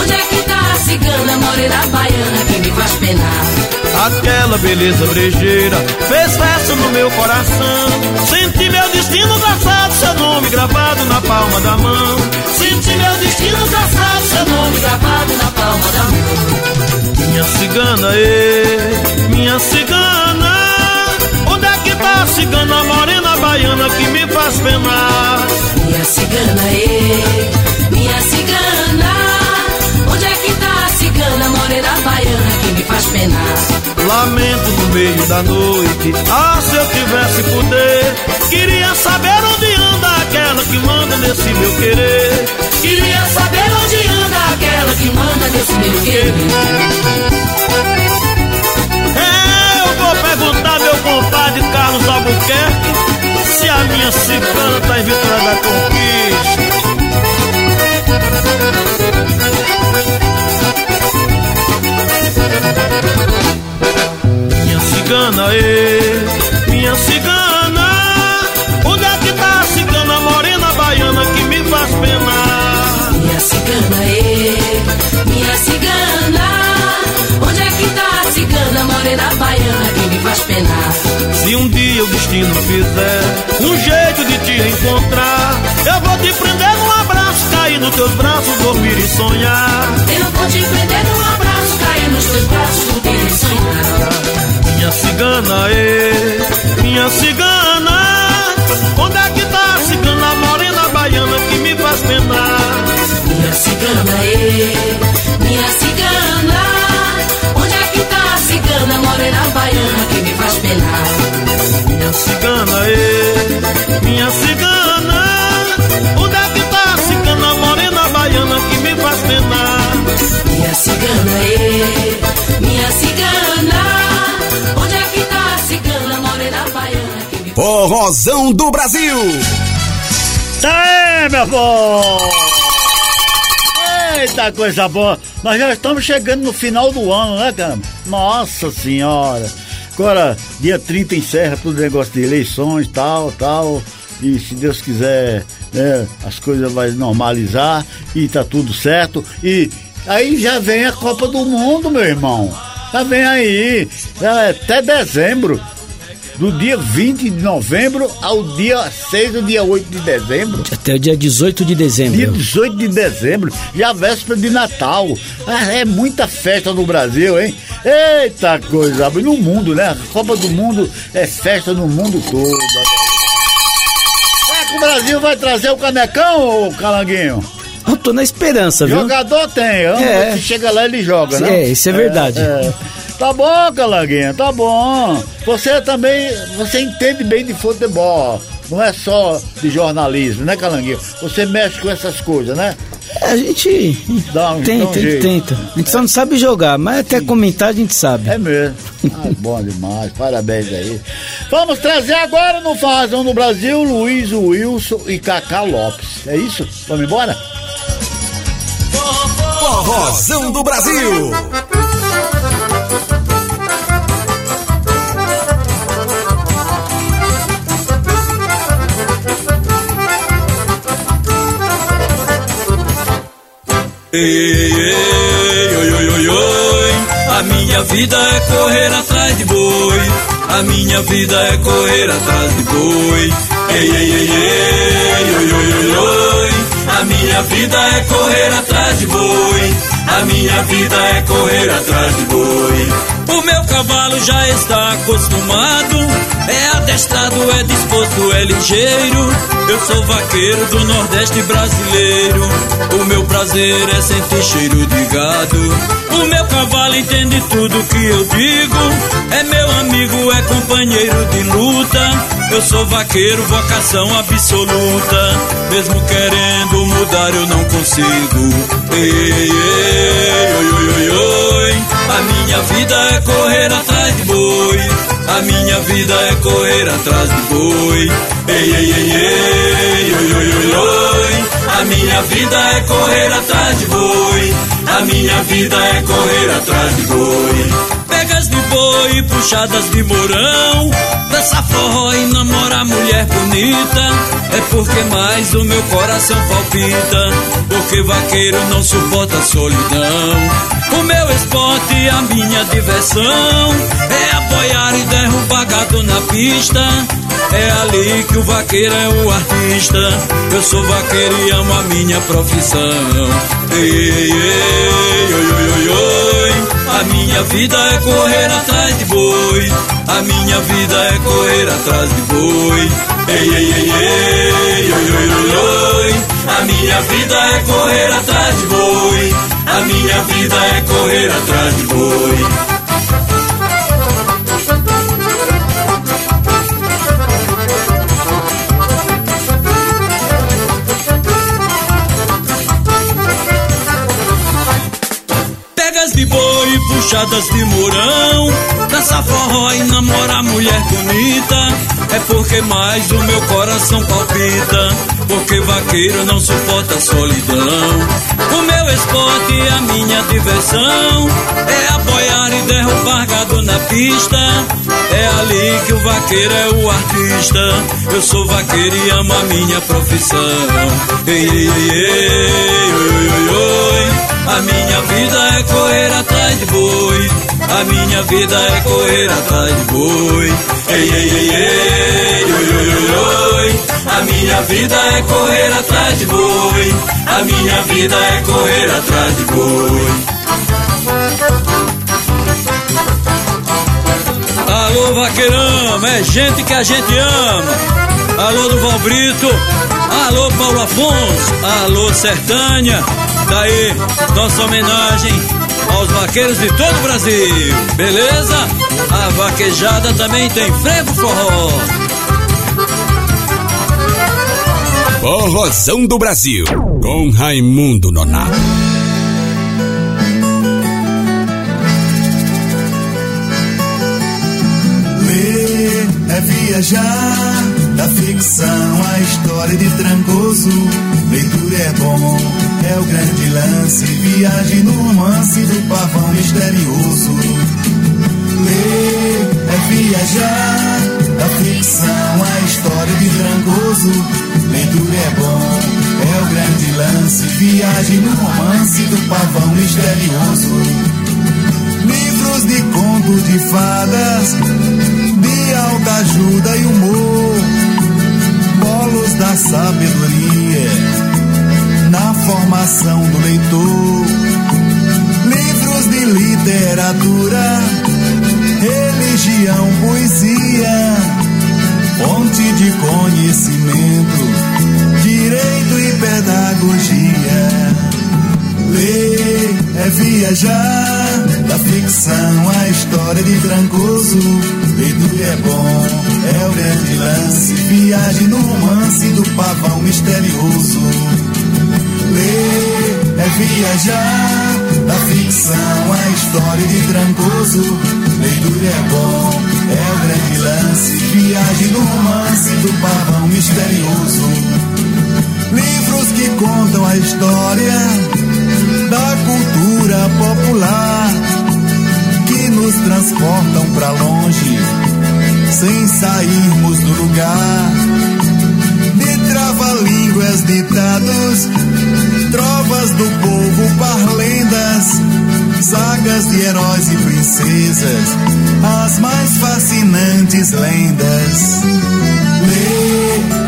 Onde é que tá a cigana morena baiana que me faz penar? Aquela beleza brejeira fez festa no meu coração Senti meu destino traçado, seu nome gravado na palma da mão Senti meu destino traçado, seu nome gravado na palma da mão Minha cigana, ê, minha cigana cigana morena baiana que me faz penar? Minha cigana, ê, minha cigana Onde é que tá a cigana morena baiana que me faz penar? Lamento no meio da noite, ah, se eu tivesse poder Queria saber onde anda aquela que manda nesse meu querer Queria saber onde anda aquela que manda nesse meu querer perguntar meu compadre Carlos Albuquerque Se a minha cigana tá em Vitória da Conquista Minha cigana, ê, minha cigana Onde é que tá a cigana morena baiana que me faz penar? Minha cigana, ê, minha cigana Onde é que tá a cigana morena baiana penar? Se um dia o destino fizer um jeito de te encontrar, eu vou te prender num abraço, cair nos teus braços, dormir e sonhar. Eu vou te prender num abraço, cair nos teus braços, dormir e sonhar Minha cigana, ê, minha cigana, onde é que tá a cigana morena baiana que me faz penar? Minha cigana, ê, minha cigana Onde morena baiana que me faz penar. Minha cigana, ê, minha cigana, onde é que tá a cigana, morena baiana que me faz penar? Minha cigana, ê, minha cigana, onde é que tá a cigana, morena baiana que me faz Porrozão do Brasil! Tá aí, meu amor? Eita coisa boa! Nós já estamos chegando no final do ano, né, cara? Nossa senhora! Agora, dia 30 encerra todo o negócio de eleições, tal, tal. E se Deus quiser, né, as coisas vão normalizar e tá tudo certo. E aí já vem a Copa do Mundo, meu irmão. Já vem aí. É até dezembro do dia 20 de novembro ao dia 6 ou dia 8 de dezembro. Até o dia 18 de dezembro. Dia 18 de dezembro, já véspera de Natal. Ah, é muita festa no Brasil, hein? Eita coisa, no mundo, né? A Copa do Mundo é festa no mundo todo. Será que o Brasil vai trazer o canecão, ô Calanguinho? Eu tô na esperança, viu? Jogador tem, É. se chega lá ele joga, né? É, isso é verdade. Tá bom, Calanguinha, tá bom. Você também, você entende bem de futebol. Não é só de jornalismo, né, Calanguinha? Você mexe com essas coisas, né? A gente Dá um, dá tenta, um a gente jeito. tenta. A gente só não sabe jogar, mas até comentar a gente sabe. É mesmo. Ah, (laughs) bom demais, parabéns aí. Vamos trazer agora no Farrazão do Brasil Luiz Wilson e Cacá Lopes. É isso? Vamos embora? Forrozão do Brasil. Ei, ei, oi, oi, oi, oi. A minha vida é correr atrás de boi. A minha vida é correr atrás de boi. Ei, ei, ei, ei, oi, oi, oi, oi. A minha vida é correr atrás de boi. A minha vida é correr atrás de boi. O meu cavalo já está acostumado. É adestrado, é disposto, é ligeiro. Eu sou vaqueiro do Nordeste brasileiro. O meu prazer é sentir cheiro de gado. O meu cavalo entende tudo que eu digo. É meu amigo, é companheiro de luta. Eu sou vaqueiro, vocação absoluta. Mesmo querendo mudar, eu não consigo. Ei, ei, ei, oi, oi, oi, oi. A minha vida é correr atrás de boi. A minha vida é correr atrás de boi. Ei, ei, ei, ei, oi, oi, oi, oi. A minha vida é correr atrás de boi. A minha vida é correr atrás de boi. Pegas de boi, puxadas de morão. Dança forró e namora mulher bonita. É porque mais o meu coração palpita. Porque vaqueiro não suporta solidão. O meu esporte, a minha diversão. É apoiar e derrubar gado na pista. É ali que o vaqueiro é o artista. Eu sou vaqueiro e amo a minha profissão. Ei, ei, ei, oi, oi, oi, oi. A minha vida é correr atrás de boi. A minha vida é correr atrás de boi. Ei, ei, ei, ei, oi, oi, oi, oi. A minha vida é correr atrás de boi. A minha vida é correr atrás de boi. Puxadas de morão. Dança forró e namora mulher bonita. É porque mais o meu coração palpita. Porque vaqueiro não suporta solidão. O meu esporte, a minha diversão. É apoiar e derrubar gado na pista. É ali que o vaqueiro é o artista. Eu sou vaqueiro e amo a minha profissão. Ei, ei, ei, ei, oi. A minha vida é correr atrás de boi. A minha vida é correr atrás de boi. Ei, ei, ei, ei, oi, oi, oi, oi. A minha vida é correr atrás de boi. A minha vida é correr atrás de boi. Alô, vaqueirão, é gente que a gente ama. Alô, do Valbrito. Alô, Paulo Afonso. Alô, Sertânia. Daí, nossa homenagem aos vaqueiros de todo o Brasil. Beleza? A vaquejada também tem frevo forró. Forrozão do Brasil. Com Raimundo Nonato. Lê é viajar ficção a história de Trancoso. Leitura é bom, é o grande lance. Viagem no romance do pavão misterioso. Ler é viajar da ficção a história de Trancoso. Leitura é bom, é o grande lance. Viagem no romance do pavão misterioso. Livros de contos de fadas, de alta ajuda e humor. Bolos da sabedoria, na formação do leitor. Livros de literatura, religião, poesia, fonte de conhecimento, direito e pedagogia. Ler é viajar da ficção à história de Trancoso. Leitura é bom, é o grande lance. Viagem no romance do pavão misterioso. Ler é viajar da ficção à história de Trancoso. Leitura é bom, é o grande lance. Viagem no romance do pavão misterioso. Livros que contam a história da cultura popular nos transportam para longe sem sairmos do lugar. De trava-línguas ditados, trovas do povo, parlendas, sagas de heróis e princesas, as mais fascinantes lendas. Ler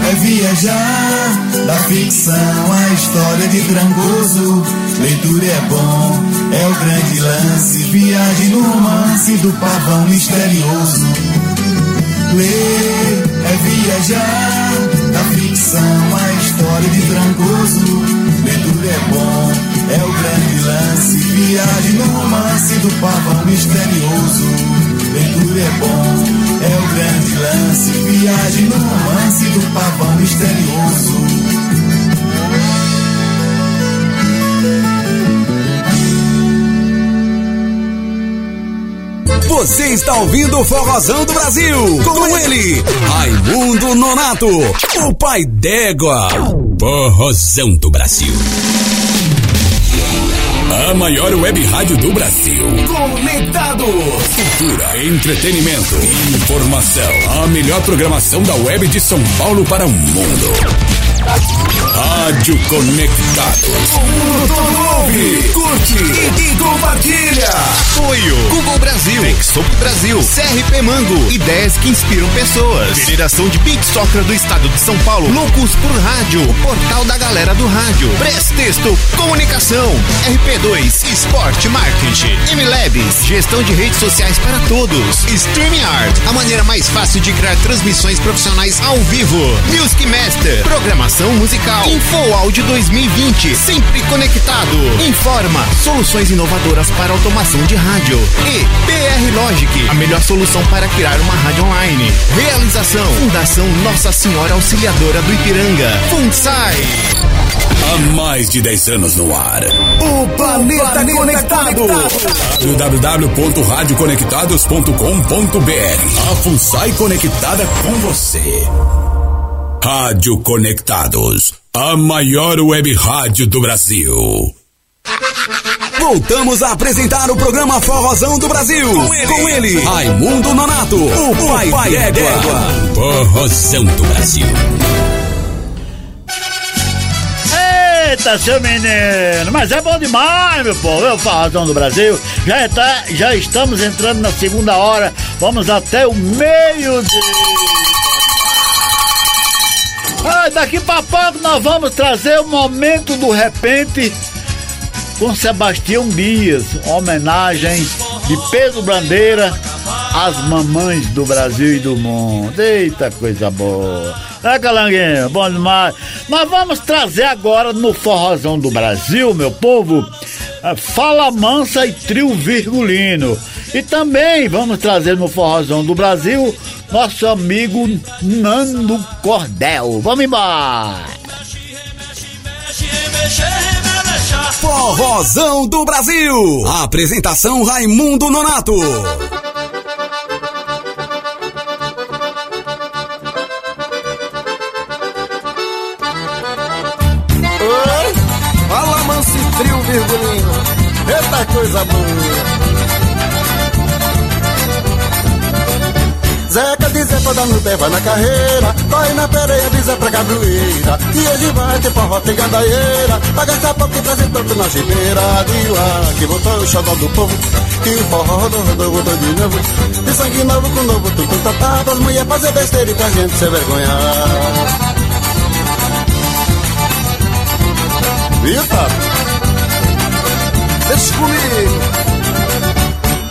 é viajar da ficção à história de Trancoso. Leitura é bom, é o grande lance. Viagem no romance do pavão misterioso. Ler é viajar da ficção à história de Trancoso. Leitura é bom, é o grande lance. Viagem no romance do pavão misterioso. Leitura é bom, é o grande lance. Viagem no romance do pavão misterioso. Você está ouvindo o Forrozão do Brasil. Com ele, Raimundo Nonato, o pai d'égua. Forrozão do Brasil. A maior web rádio do Brasil. Conectado. Cultura, entretenimento, informação. A melhor programação da web de São Paulo para o mundo. Rádio Conectados. O mundo todo ouve, curte e, e compartilha. Apoio Google Brasil, Exop Brasil, CRP Mango, ideias que inspiram pessoas. Federação de Beat Soccer do Estado de São Paulo, Loucos por Rádio, o portal da galera do rádio. Prestexto, comunicação, RP2, esporte, marketing, MLabs, gestão de redes sociais para todos. StreamYard, a maneira mais fácil de criar transmissões profissionais ao vivo. Music Master, programação musical. Info Áudio 2020, sempre conectado. Informa, soluções inovadoras para automação de rádio. E PR Logic, a melhor solução para criar uma rádio online. Realização, Fundação Nossa Senhora Auxiliadora do Ipiranga. FUNSAI. Há mais de 10 anos no ar. O planeta, planeta conectado. www.radioconectados.com.br A FUNSAI conectada com você. Rádio Conectados, a maior web rádio do Brasil. Voltamos a apresentar o programa Forrozão do Brasil. Com ele, com ele Raimundo Nonato, o, o pai, pai d'égua. Forrozão do Brasil. Eita, seu menino, mas é bom demais, meu povo. É o Forrozão do Brasil. Já, tá, já estamos entrando na segunda hora. Vamos até o meio-dia. Ah, daqui pra pouco nós vamos trazer o momento do repente com Sebastião Dias, homenagem de Pedro Bandeira às mamães do Brasil e do mundo. Eita coisa boa. É, Calanguinho, bom demais. Nós vamos trazer agora no Forrozão do Brasil, meu povo, Fala Mansa e Trio Virgulino. E também vamos trazer no Forrozão do Brasil nosso amigo Nando Cordel. Vamos embora! Forrozão do Brasil. Apresentação Raimundo Nonato. Oi, fala manso trio, virgulinho. Eita coisa boa. Zeca de Zé toda no pé vai na carreira. Corre na pereia, avisa pra cabroeira E hoje vai ter forró, tem gandaieira Pra gastar pouco e trazer tanto na chipeira De lá que voltou o xodó do povo. Que o forró rodou, rodou, voltou de novo. De sangue novo com novo, tudo tá tá As mulheres fazer besteira e pra gente se vergonhar Viu, Tato? Deixa comigo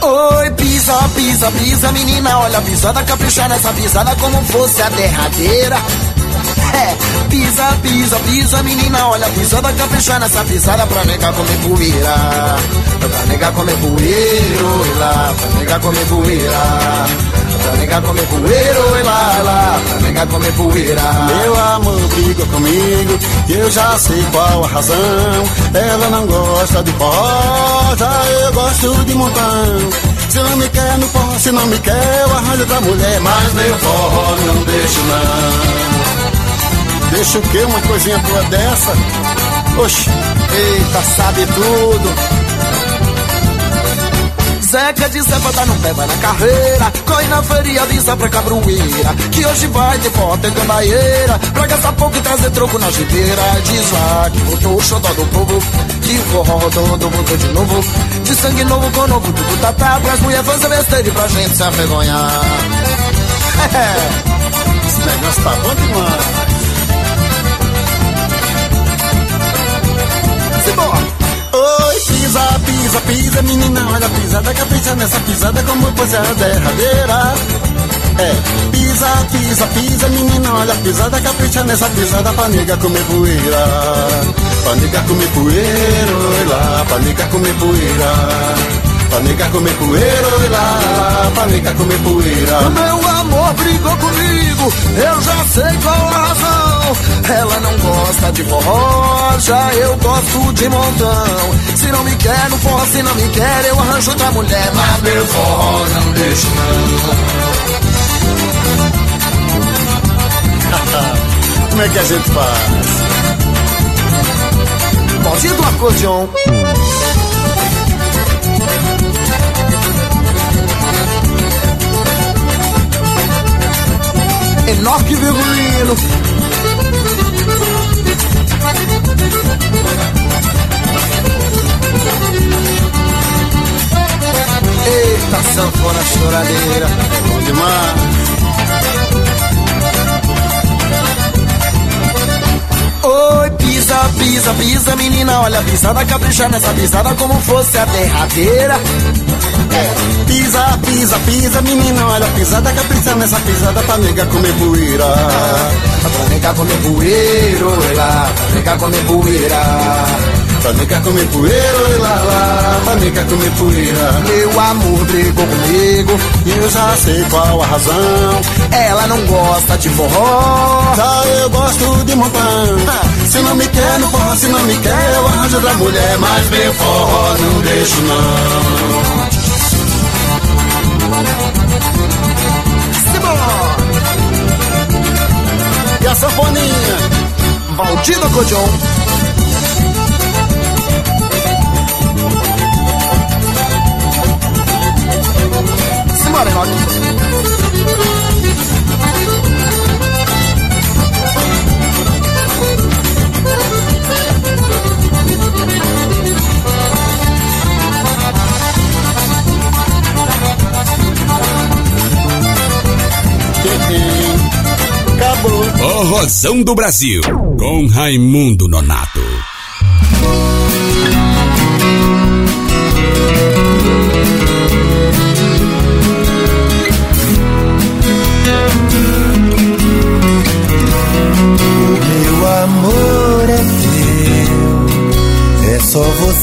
Oi, pisa, pisa, pisa, menina, olha a pisada, caprichar nessa pisada como fosse a derradeira. É, pisa, pisa, pisa, menina, olha pisada, caprichar nessa pisada pra negar comer poeira. Pra negar comer poeira, lá, pra negar comer poeira. Pra negar comer poeira, oi lá, lá, pra negar comer poeira. Meu amor briga comigo, eu já sei qual a razão. Ela não gosta de forró, já eu gosto de montão. Se não me quer no forró, se não me quer, eu arranjo pra mulher. Mas meu forró não deixo não. Deixa o quê? Uma coisinha boa dessa? Oxi, eita, sabe tudo. Zeca de Zé tá no pé, vai na carreira. Corre na feria, avisa pra cabroeira Que hoje vai ter foto e gandaieira Pra gastar pouco e trazer troco na gibeira Diz lá que botou o xodó do povo. Que o forró rodando voltou de novo. De sangue novo com novo, tudo tá tá Pras mulher fazer besteira e pra gente se avergonhar. É, (laughs) esse negócio tá bom demais pisa, pisa, menina, olha a pisada, capricha nessa pisada como fosse a derradeira. É, pisa, pisa, pisa, menina, olha a pisada, capricha nessa pisada pra nega comer poeira. Pra nega comer poeira, oi lá, pra nega comer poeira. Pra nega comer poeira, oi lá, pra nega comer poeira. Meu amor brigou comigo, eu já sei qual a razão. Ela não gosta de forró, já eu gosto de montão. Se não me quer no forró, se não me quer, eu arranjo outra mulher. Mas meu forró não deixo não. (laughs) Como é que a gente faz? Vozinha do acordeon. Enoque Virgulino. Eita, sanfona choradeira, bom demais. Oi, pisa, pisa, pisa, menina, olha a pisada, capricha nessa pisada como fosse a derradeira. É, pisa, pisa, pisa, menina, olha a pisada, capricha nessa pisada pra nega comer poeira. Pra nega comer lá, pra nega comer poeira. Pra nega comer poeira, oi lá, lá, pra nega comer poeira. Meu amor brigou comigo, e eu já sei qual a razão. Ela não gosta de forró, já eu gosto de montão. Se não me quer no forró, se não me quer, eu arranjo outra mulher. Mas meu forró não deixo não. Simbora! E a sanfoninha? Valdido Codion. Simbora, Enoque. Acabou. Forrozão do Brasil, com Raimundo Nonato.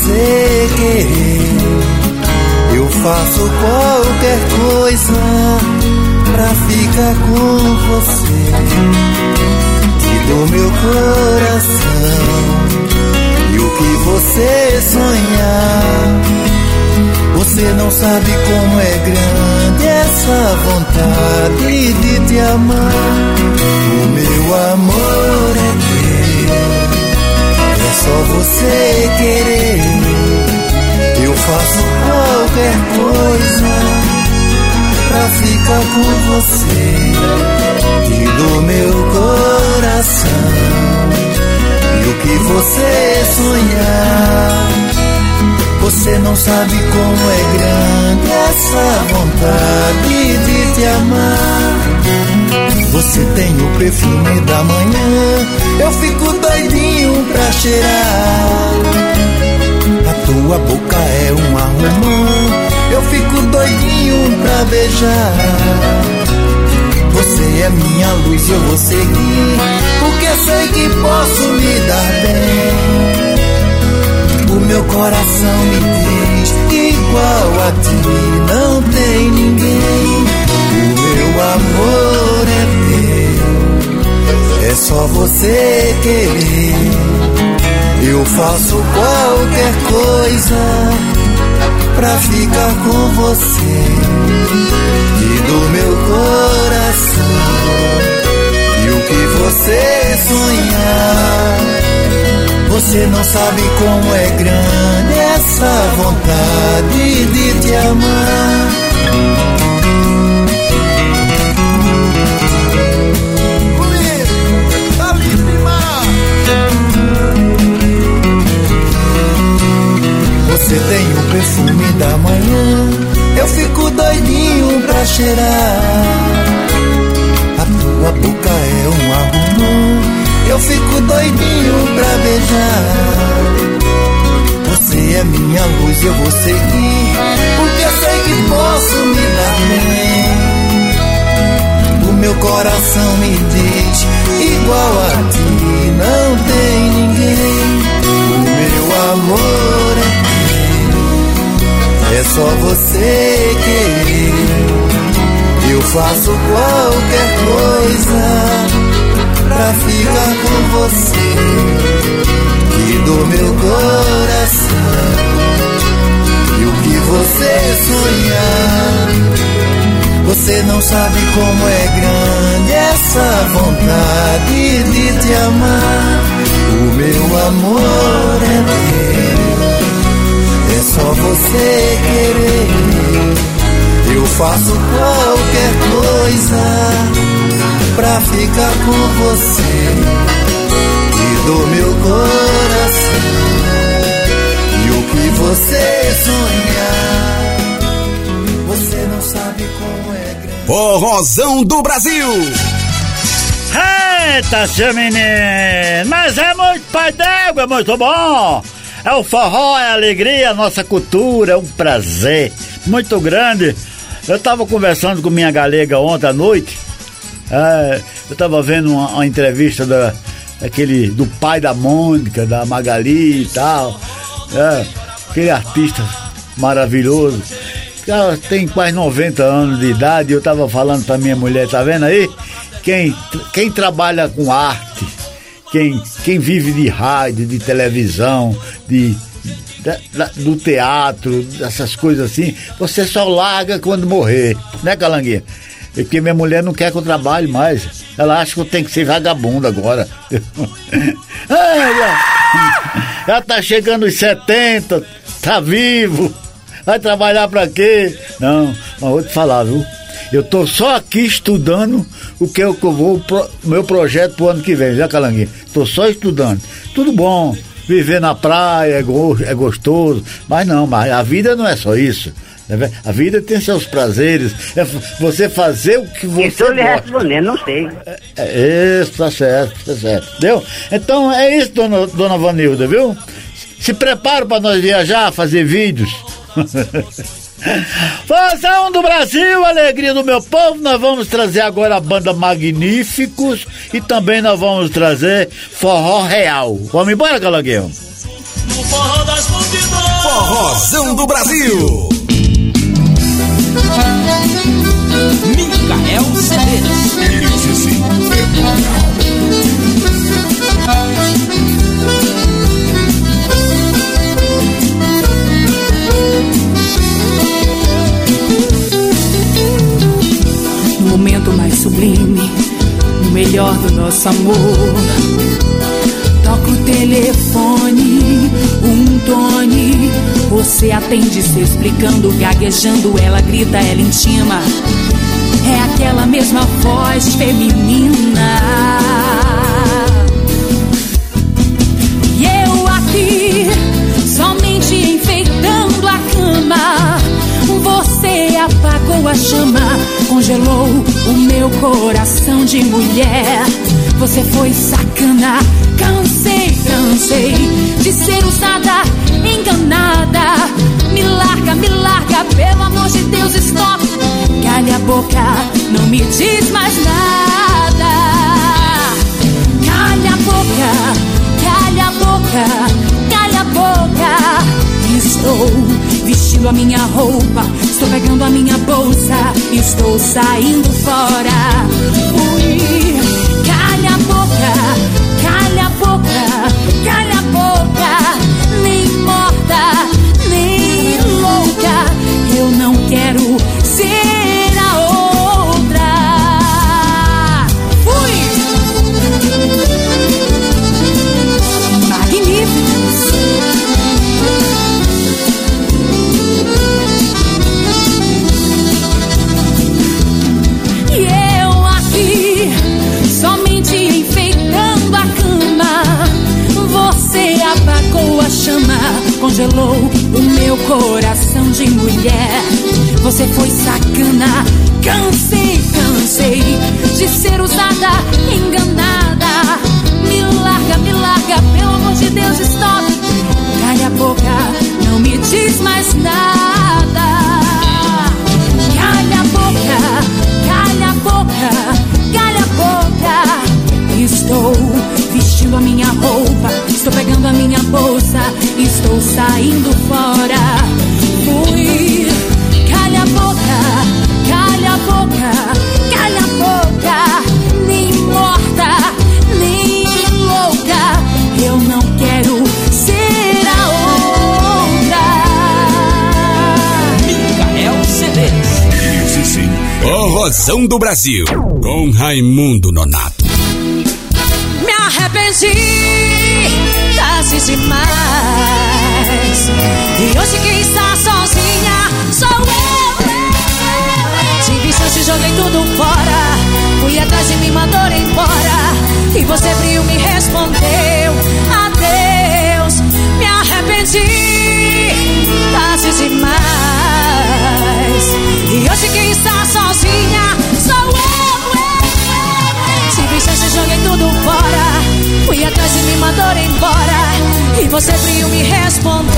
Você querer. Eu faço qualquer coisa pra ficar com você. Te dou meu coração e o que você sonhar. Você não sabe como é grande essa vontade de te amar. O meu amor é só você querer. faço qualquer coisa pra ficar com você e meu coração. E o que você sonhar, você não sabe como é grande essa vontade de te amar. Você tem o perfume da manhã, eu fico doidinho pra cheirar. A tua boca é um arrumão, eu fico doidinho pra beijar. Você é minha luz, eu vou seguir, porque sei que posso me dar bem. O meu coração me diz, igual a ti não tem ninguém. O meu amor é é só você querer. Eu faço qualquer coisa pra ficar com você e do meu coração. E o que você sonhar, você não sabe como é grande essa vontade de te amar. Você tem o perfume da manhã, eu fico doidinho pra cheirar. A tua boca é um arrumão, eu fico doidinho pra beijar. Você é minha luz, eu vou seguir, porque eu sei que posso me dar bem. O meu coração me diz, igual a ti não tem ninguém. O meu amor é só você querer. Eu faço qualquer coisa pra ficar com você e do meu coração. E o que você sonhar, você não sabe como é grande essa vontade de te amar. O meu amor é teu só você querer. Eu faço qualquer coisa pra ficar com você e do meu coração. E o que você sonhar, você não sabe como é grande. Forrozão do Brasil. Eita, seu menino! Mas é muito pai d'égua, é muito bom! É o forró, é a alegria, a nossa cultura, é um prazer muito grande. Eu estava conversando com minha galega ontem à noite. É, eu estava vendo uma, uma, entrevista da, daquele, do pai da Mônica, da Magali e tal. É, aquele artista maravilhoso. Ela tem quase 90 anos de idade. Eu estava falando para minha mulher, tá vendo aí? Quem, quem trabalha com arte quem, quem vive de rádio, de televisão, de, do teatro, dessas coisas assim, você só larga quando morrer, né, Calanguinha? Porque minha mulher não quer que eu trabalhe mais. Ela acha que eu tenho que ser vagabundo agora. (laughs) ela, tá chegando os 70, tá vivo. Vai trabalhar pra quê? Não, mas vou te falar, viu? Eu tô só aqui estudando o que eu vou, pro, meu projeto pro ano que vem, já Calanguinho? Tô só estudando. Tudo bom, viver na praia é, go, é gostoso, mas não, mas a vida não é só isso. Né, a vida tem seus prazeres, é você fazer o que você Estou lhe respondendo, não sei. É, é, isso, tá certo, tá certo. Entendeu? Então é isso, dona, dona Vanilda, viu? Se prepara para nós viajar, fazer vídeos. (laughs) (laughs) Fazão do Brasil, alegria do meu povo, nós vamos trazer agora a banda Magníficos e também nós vamos trazer Forró Real. Vamos embora, Calanguinho? No forró das multidões. Forrozão do Brasil. Micael Cerezo. Sublime, o melhor do nosso amor. Toca o telefone, um tone, Você atende se explicando, gaguejando, ela grita, ela intima. É aquela mesma voz feminina. Chama, congelou o meu coração de mulher. Você foi sacana, cansei, cansei de ser usada, enganada. Me larga, me larga, pelo amor de Deus, stop. Calha a boca, não me diz mais nada. Calha a boca, Estou vestindo a minha roupa, estou pegando a minha bolsa, estou saindo fora. Fui, calha a boca, calha a boca, calha congelou o meu coração de mulher. Você foi sacana, cansei, cansei de ser usada, enganada. Me larga, me larga, pelo amor de Deus, stop. Calha a boca, não me diz mais nada. Calha a boca, calha a boca, calha a boca. Estou vestindo a minha roupa, estou pegando a minha bolsa, estou saindo fora. Fui, calha a boca, calha a boca, calha a boca. Nem morta, nem louca, eu não quero ser a outra. Micael Cedês. Esse sim. O Rosão do Brasil. Com Raimundo Nonato. Me arrependi, tarde demais. E hoje quem está sozinha sou eu. Tive chance, joguei tudo fora. Fui atrás e me mandou embora. E você frio me respondeu: Adeus. Me arrependi, tarde demais. E hoje quem está sozinha Tive chance, joguei tudo fora. Fui atrás e me mandou embora. E você frio me respondeu.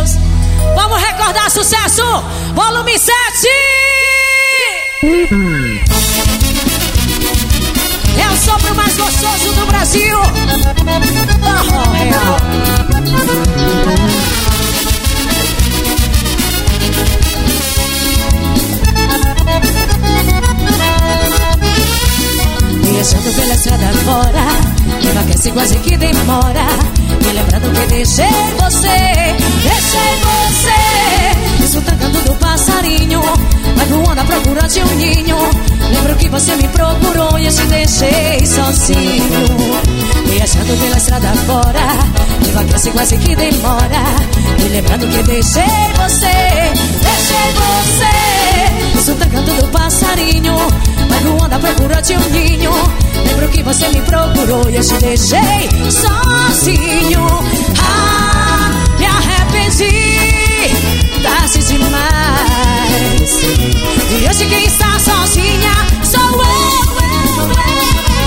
Adeus. Vamos recordar sucesso. Volume 7. É o sopro mais gostoso do Brasil. Oh, real. Viajando pela estrada fora Enlouquece quase que demora Me lembrando que deixei você Deixei você. Escutando do passarinho Vai voando à procura de um ninho. Lembro que você me procurou E eu te deixei sozinho. Viajando pela estrada fora Enlouquece quase que demora Me lembrando que deixei você Deixei você. Escutando do passarinho Vai voando à procura de um ninho. Lembro que você me procurou E eu te deixei sozinho. Ah, me arrependi Tarde demais. E hoje quem está sozinha Sou eu, eu, eu.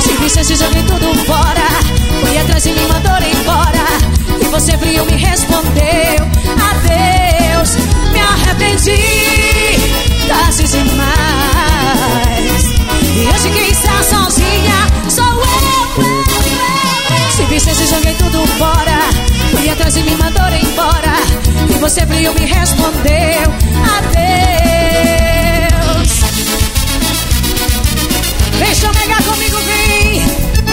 Tive chance, joguei tudo fora. Fui atrás e me mandou embora. E você frio me respondeu Adeus, me arrependi Tarde demais E hoje quem está sozinha Sou eu, eu, eu Se chance, joguei tudo fora. Fui atrás e me mandou embora. E você frio me respondeu Adeus. Deixa eu pegar comigo, vem.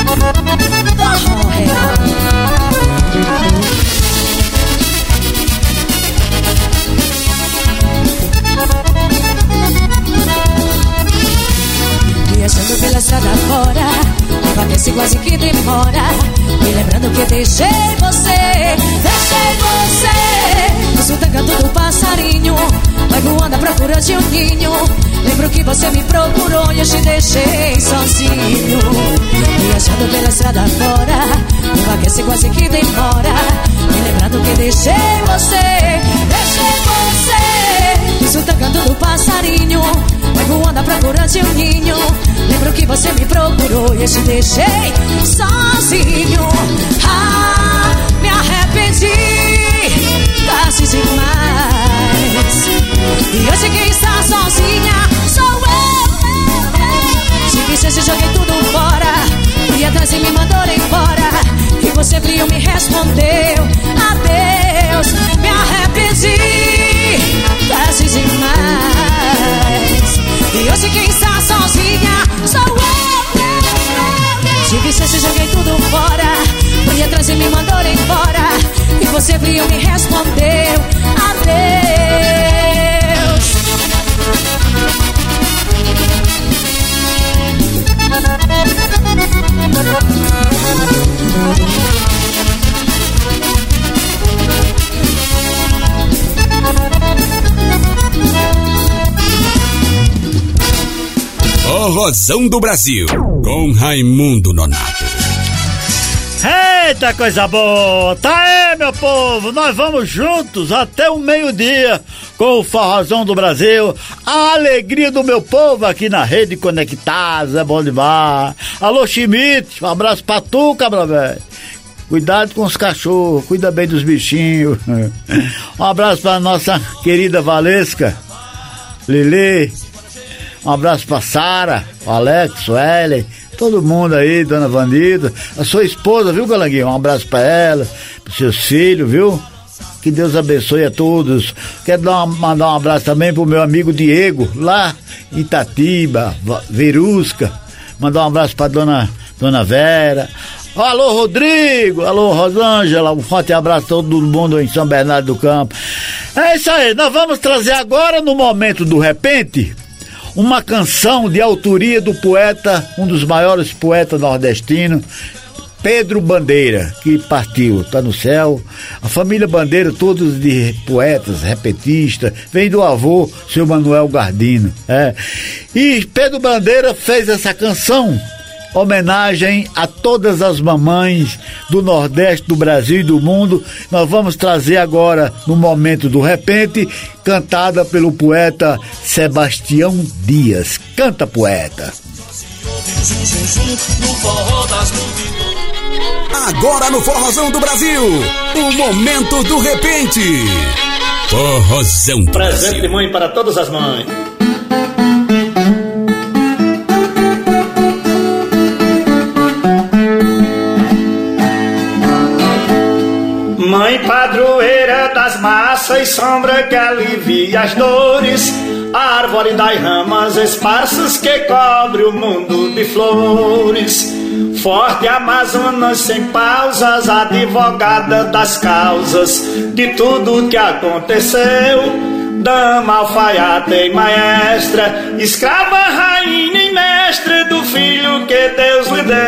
Oh, Viajando pela estrada fora. Envaquece quase que demora. Me lembrando que deixei você Deixei você. No sul canto do passarinho Vai voando à procura de um ninho. Lembro que você me procurou E eu te deixei sozinho. Viajando pela estrada fora Envaquece quase que demora. Me lembrando que deixei você Deixei você. No sul canto do passarinho Vai voando à procura de um ninho. Lembro que você me procurou e eu te deixei sozinho. Ah, me arrependi, tarde demais. E hoje quem está sozinha sou eu. Se Vicente joguei tudo fora, fui atrás e me mandou embora. E você frio me respondeu, adeus, me arrependi, tarde demais. E hoje quem está sozinha sou eu. De Vicente joguei tudo fora, fui atrás e me mandou embora. E você frio me respondeu, adeus. Forrozão do Brasil, com Raimundo Nonato. Eita coisa boa! Tá aí, meu povo! Nós vamos juntos até o meio-dia com o Forrozão do Brasil. A alegria do meu povo aqui na Rede Conectados, é bom demais. Alô, Schmidt, um abraço pra tu, cabra velho. Cuidado com os cachorros, cuida bem dos bichinhos. (laughs) Um abraço pra nossa querida Valesca, Lili. Um abraço pra Sara, o Alex, o Ellen, todo mundo aí, dona Vandida. A sua esposa, viu, Galanguinho? Um abraço pra ela, pros seus filhos, viu? Que Deus abençoe a todos. Quero dar uma- mandar um abraço também pro meu amigo Diego, lá em Itatiba, Verusca. Mandar um abraço pra dona, dona Vera. Alô, Rodrigo! Alô, Rosângela! Um forte abraço a todo mundo em São Bernardo do Campo. É isso aí, nós vamos trazer agora, no momento do repente, uma canção de autoria do poeta, um dos maiores poetas nordestinos, Pedro Bandeira, que partiu, está no céu. A família Bandeira, todos de poetas, repentistas, vem do avô, seu Manuel Gardino. É. E Pedro Bandeira fez essa canção homenagem a todas as mamães do Nordeste, do Brasil e do mundo. Nós vamos trazer agora, no momento do repente, cantada pelo poeta Sebastião Dias. Canta, poeta. Agora no Forrozão do Brasil, o momento do repente. Forrozão do Presente Brasil. de mãe para todas as mães. Mãe padroeira das massas, sombra que alivia as dores, árvore das ramas esparsas que cobre o mundo de flores. Forte Amazonas sem pausas, advogada das causas de tudo que aconteceu. Dama, alfaiate e maestra, escrava, rainha e mestre do filho que Deus lhe deu.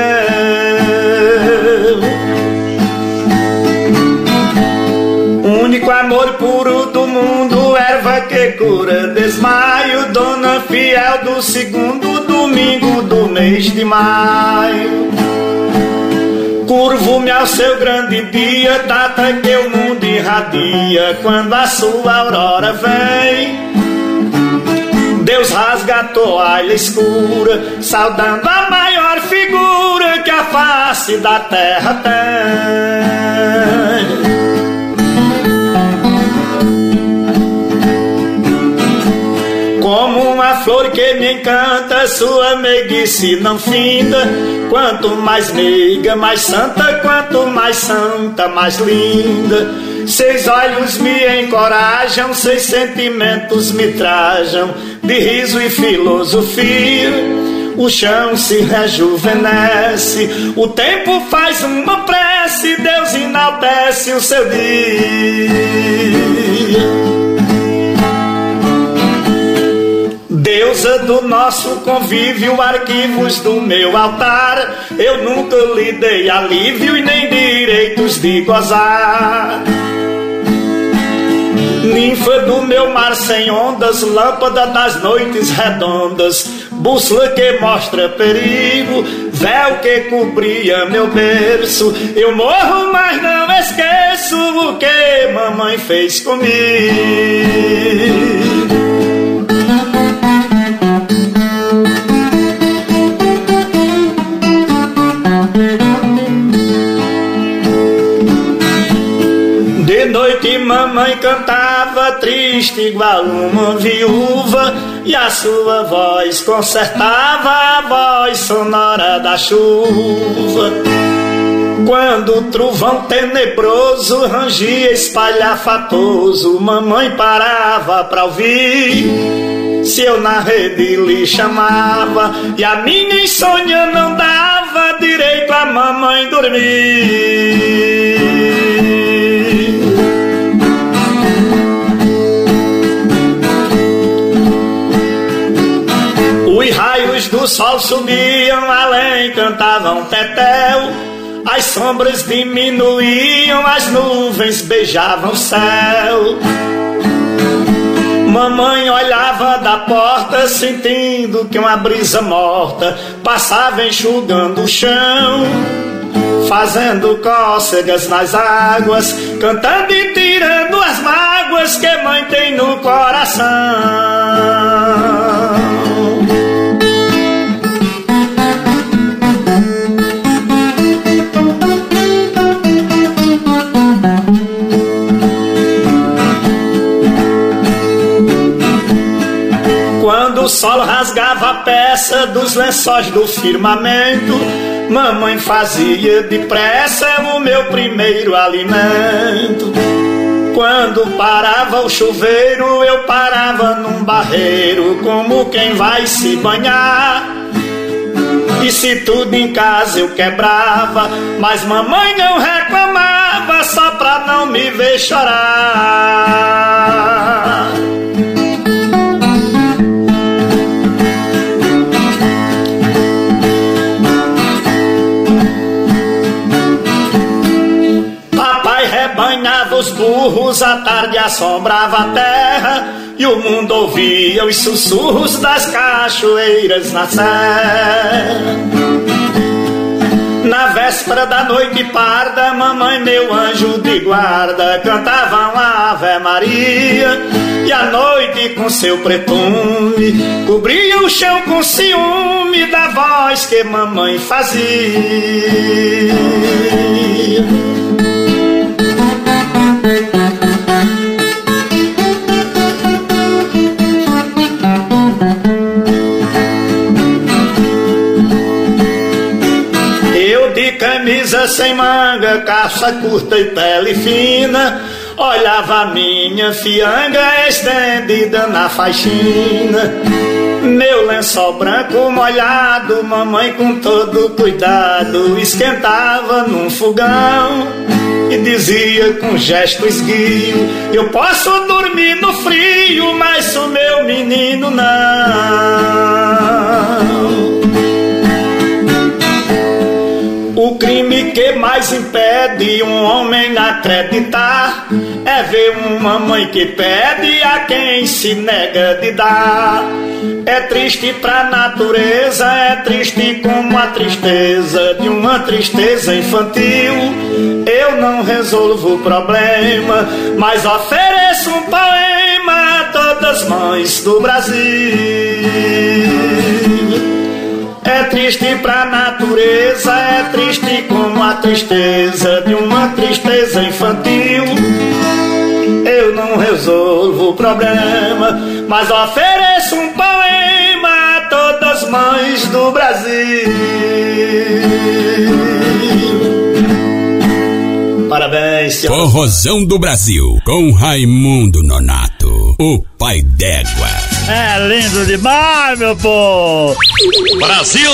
Amor puro do mundo, erva que cura desmaio, dona fiel do segundo domingo do mês de maio. Curvo-me ao seu grande dia, data que o mundo irradia, quando a sua aurora vem. Deus rasga a toalha escura, saudando a maior figura que a face da terra tem. Flor que me encanta, sua meiguice não finda. Quanto mais meiga, mais santa, quanto mais santa, mais linda. Seus olhos me encorajam, seus sentimentos me trajam de riso e filosofia. O chão se rejuvenesce, o tempo faz uma prece, Deus enaltece o seu dia. Deusa do nosso convívio, arquivos do meu altar. Eu nunca lhe dei alívio e nem direi jeitos de gozar. Ninfa do meu mar sem ondas, lâmpada das noites redondas, bússola que mostra perigo, véu que cobria meu berço. Eu morro, mas não esqueço o que mamãe fez comigo. Mamãe cantava triste igual uma viúva E a sua voz consertava a voz sonora da chuva. Quando o trovão tenebroso rangia espalhafatoso Mamãe parava pra ouvir. Se eu na rede lhe chamava E a minha insônia não dava direito a mamãe dormir do sol subiam além, cantavam tetel. As sombras diminuíam, as nuvens beijavam o céu. Mamãe olhava da porta, sentindo que uma brisa morta passava enxugando o chão, fazendo cócegas nas águas, cantando e tirando as mágoas que mãe tem no coração. O sol rasgava a peça dos lençóis do firmamento, mamãe fazia depressa o meu primeiro alimento. Quando parava o chuveiro, eu parava num barreiro, como quem vai se banhar. E se tudo em casa eu quebrava, mas mamãe não reclamava, só pra não me ver chorar. Rebanhava os burros, a tarde assombrava a terra e o mundo ouvia os sussurros das cachoeiras na serra. Na véspera da noite parda, mamãe, meu anjo de guarda, cantava uma Ave Maria. E a noite com seu pretume cobria o chão com ciúme da voz que mamãe fazia. Camisa sem manga, calça curta e pele fina, olhava minha fianga estendida na faixina. Meu lençol branco molhado, mamãe com todo cuidado esquentava num fogão e dizia com gesto esguio: Eu posso dormir no frio, mas o meu menino não. Que mais impede um homem acreditar é ver uma mãe que pede a quem se nega de dar. É triste pra natureza, é triste como a tristeza de uma tristeza infantil. Eu não resolvo o problema, mas ofereço um poema a todas as mães do Brasil. É triste pra natureza, é triste como a tristeza de uma tristeza infantil. Eu não resolvo o problema, mas ofereço um poema a todas as mães do Brasil. Senhor. Forrozão do Brasil, com Raimundo Nonato, o pai d'égua. É lindo demais, meu povo! Brasil!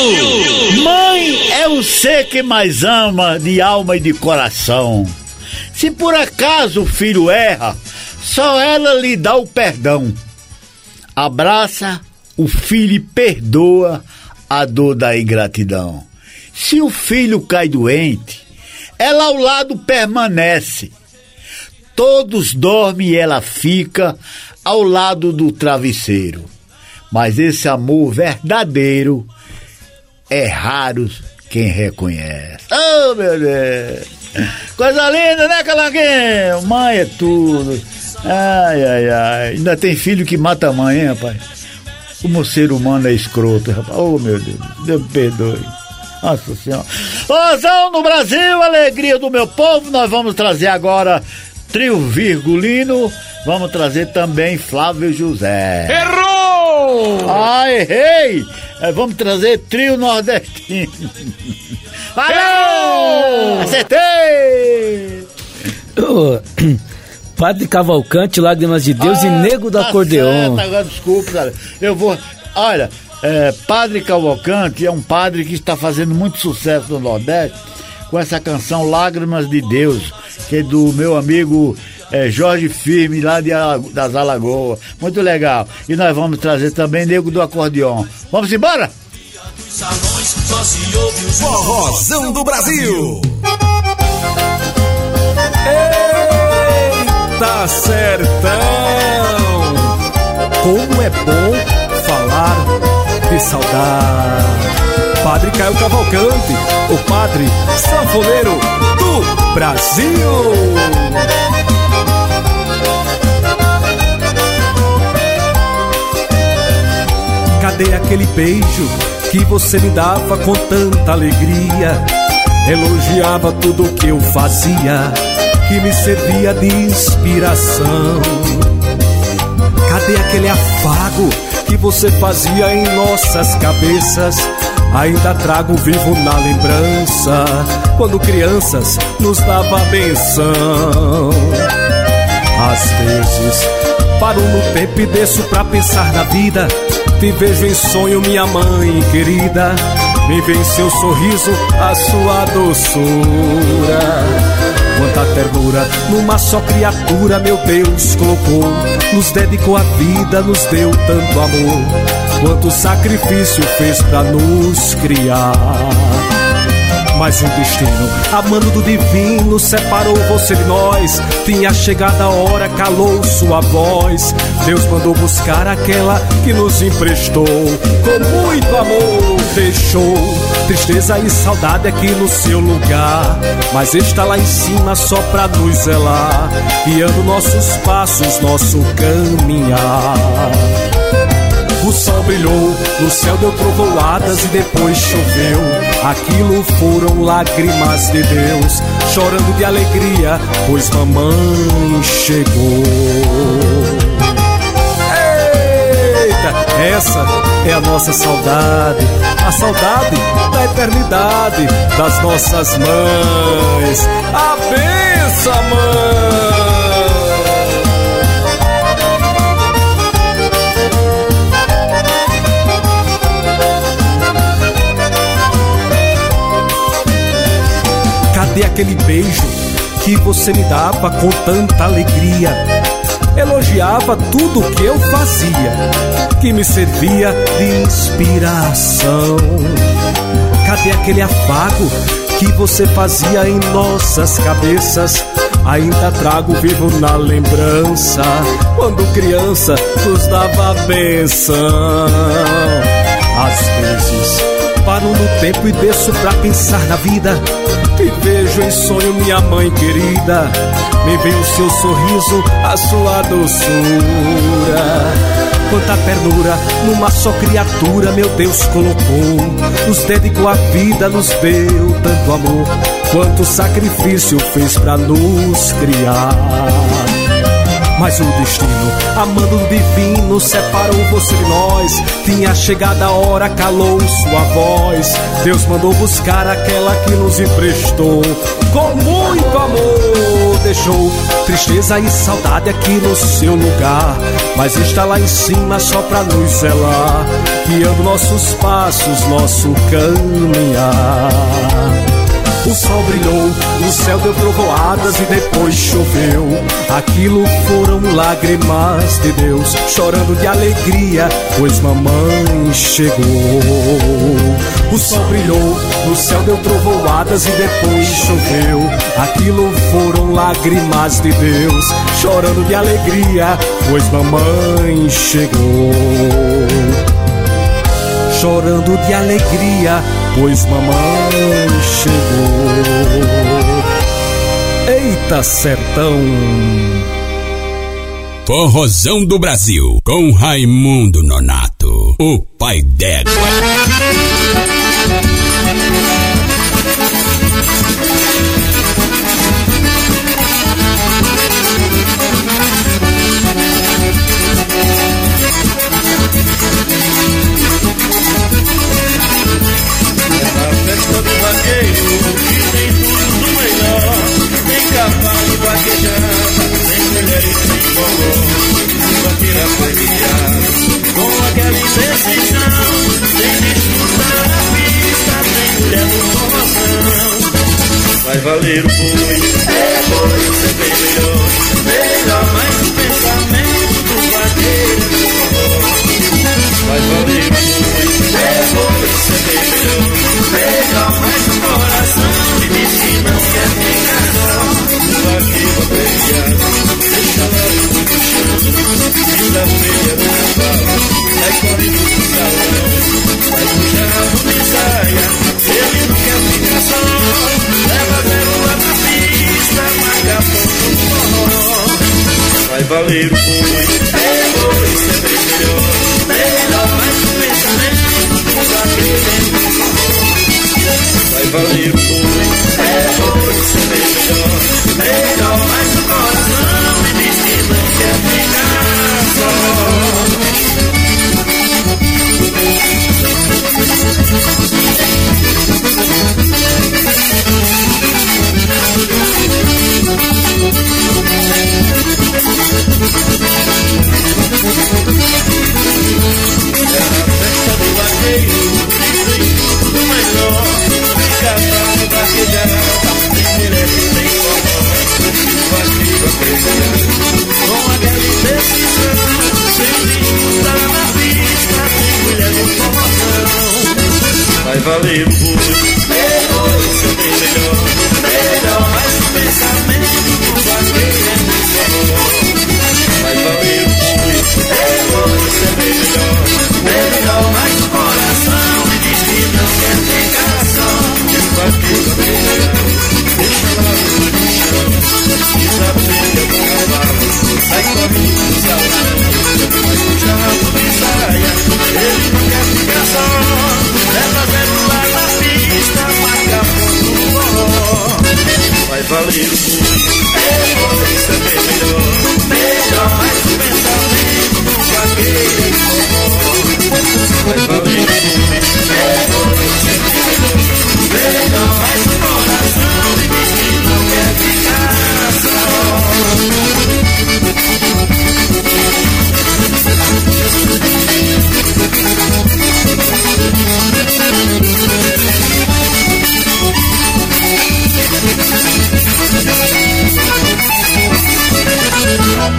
Mãe é o ser que mais ama de alma e de coração. Se por acaso o filho erra, só ela lhe dá o perdão. Abraça o filho e perdoa a dor da ingratidão. Se o filho cai doente, Ela ao lado permanece. Todos dormem e ela fica ao lado do travesseiro. Mas esse amor verdadeiro é raro quem reconhece. Oh, meu Deus! Coisa linda, né, Calanguinho? Mãe é tudo. Ai, ai, ai. Ainda tem filho que mata a mãe, hein, rapaz? Como o ser humano é escroto, rapaz. Oh, meu Deus. Deus me perdoe. Nossa Senhora. Rosão no Brasil, alegria do meu povo. Nós vamos trazer agora Trio Virgulino. Vamos trazer também Flávio José. Errou! Ah, errei! É, vamos trazer Trio Nordestino. (laughs) Valeu! Acertei! (clears throat) Padre Cavalcante, Lágrimas de Deus e Nego do tá Acordeon. certo, agora desculpa, cara. Eu vou. Olha, é, Padre Cavalcante é um padre que está fazendo muito sucesso no Nordeste com essa canção Lágrimas de Deus, que é do meu amigo é, Jorge Firme, lá de das Alagoas. Muito legal. E nós vamos trazer também Nego do Acordeon. Vamos embora? Forrozão do Brasil. Eita sertão! Como é bom falar de saudade. Padre Caio Cavalcante, o padre sanfoneiro do Brasil. Cadê aquele beijo que você me dava com tanta alegria? Elogiava tudo o que eu fazia, que me servia de inspiração. Cadê aquele afago que você fazia em nossas cabeças? Ainda trago vivo na lembrança, quando crianças nos dava benção. Às vezes paro no tempo e desço pra pensar na vida. Te vejo em sonho, minha mãe querida. Me vem seu sorriso, a sua doçura. Quanta ternura numa só criatura, meu Deus colocou. Nos dedicou a vida, nos deu tanto amor. Quanto sacrifício fez pra nos criar. Mas o destino, amando do divino, separou você de nós. Tinha chegado a hora, calou sua voz. Deus mandou buscar aquela que nos emprestou. Com muito amor, deixou tristeza e saudade aqui no seu lugar. Mas está lá em cima só pra nos zelar, guiando nossos passos, nosso caminhar. O sol brilhou, no céu deu trovoadas e depois choveu. Aquilo foram lágrimas de Deus, chorando de alegria, pois mamãe chegou. Eita, essa é a nossa saudade, a saudade da eternidade das nossas mães. A benção, mãe! Cadê aquele beijo que você me dava com tanta alegria? Elogiava tudo que eu fazia, que me servia de inspiração. Cadê aquele afago que você fazia em nossas cabeças? Ainda trago vivo na lembrança, quando criança nos dava benção. Às vezes paro no tempo e desço pra pensar na vida. Te vejo em sonho, minha mãe querida. Me vem o seu sorriso, a sua doçura. Quanta ternura numa só criatura, meu Deus colocou. Nos dedicou a vida, nos deu tanto amor. Quanto sacrifício fez pra nos criar. Mas o destino, amando o divino, separou você de nós. Tinha chegado a hora, calou sua voz. Deus mandou buscar aquela que nos emprestou. Com muito amor, deixou tristeza e saudade aqui no seu lugar. Mas está lá em cima só pra nos zelar, guiando nossos passos, nosso caminhar. O sol brilhou, o céu deu trovoadas e depois choveu. Aquilo foram lágrimas de Deus, chorando de alegria, pois mamãe chegou. O sol brilhou, o céu deu trovoadas e depois choveu. Aquilo foram lágrimas de Deus, chorando de alegria, pois mamãe chegou chorando de alegria, pois mamãe chegou. Eita sertão! Forrozão do Brasil, com Raimundo Nonato, o pai d'égua. Vaquejada, tem mulheres sem forró. Vaqueiro premiado com aquela indefinição. Tem disputa na pista, tem mulher no forrozão. Vai valer o boi, é boi, bem melhor. Melhor mais o pensamento do vaqueiro do forró. Vai valer o boi, é boi, você melhor. Melhor apreciado, deixa o no chão. Quinta-feira no cavalo, vai correndo pro salão. Vai puxar de saia, ele não quer só. Leva zero lá na pista, marca ponto forró. Vai valer o boi, é boi, sempre melhor. Melhor mais o pensamento do do forró. Vai valer boi, é boi, sempre melhor. Melhor mais o coração e diz que não quer ficar É com aquela indecisão. Sempre escutar na pista, mulher no forrozão. Vai valer o boi, boi, sempre melhor. Melhor, mais o pensamento do vaqueiro é no forró. Vai valer o boi, sempre melhor. Melhor, mais o coração e diz que não quer ficar deixa sai correndo pro salão. Vai puxar de saia, ele não quer ficar só. Leva zero lá na. Vai valer o boi, é boi, sempre melhor. Melhor mais o pensamento do vaqueiro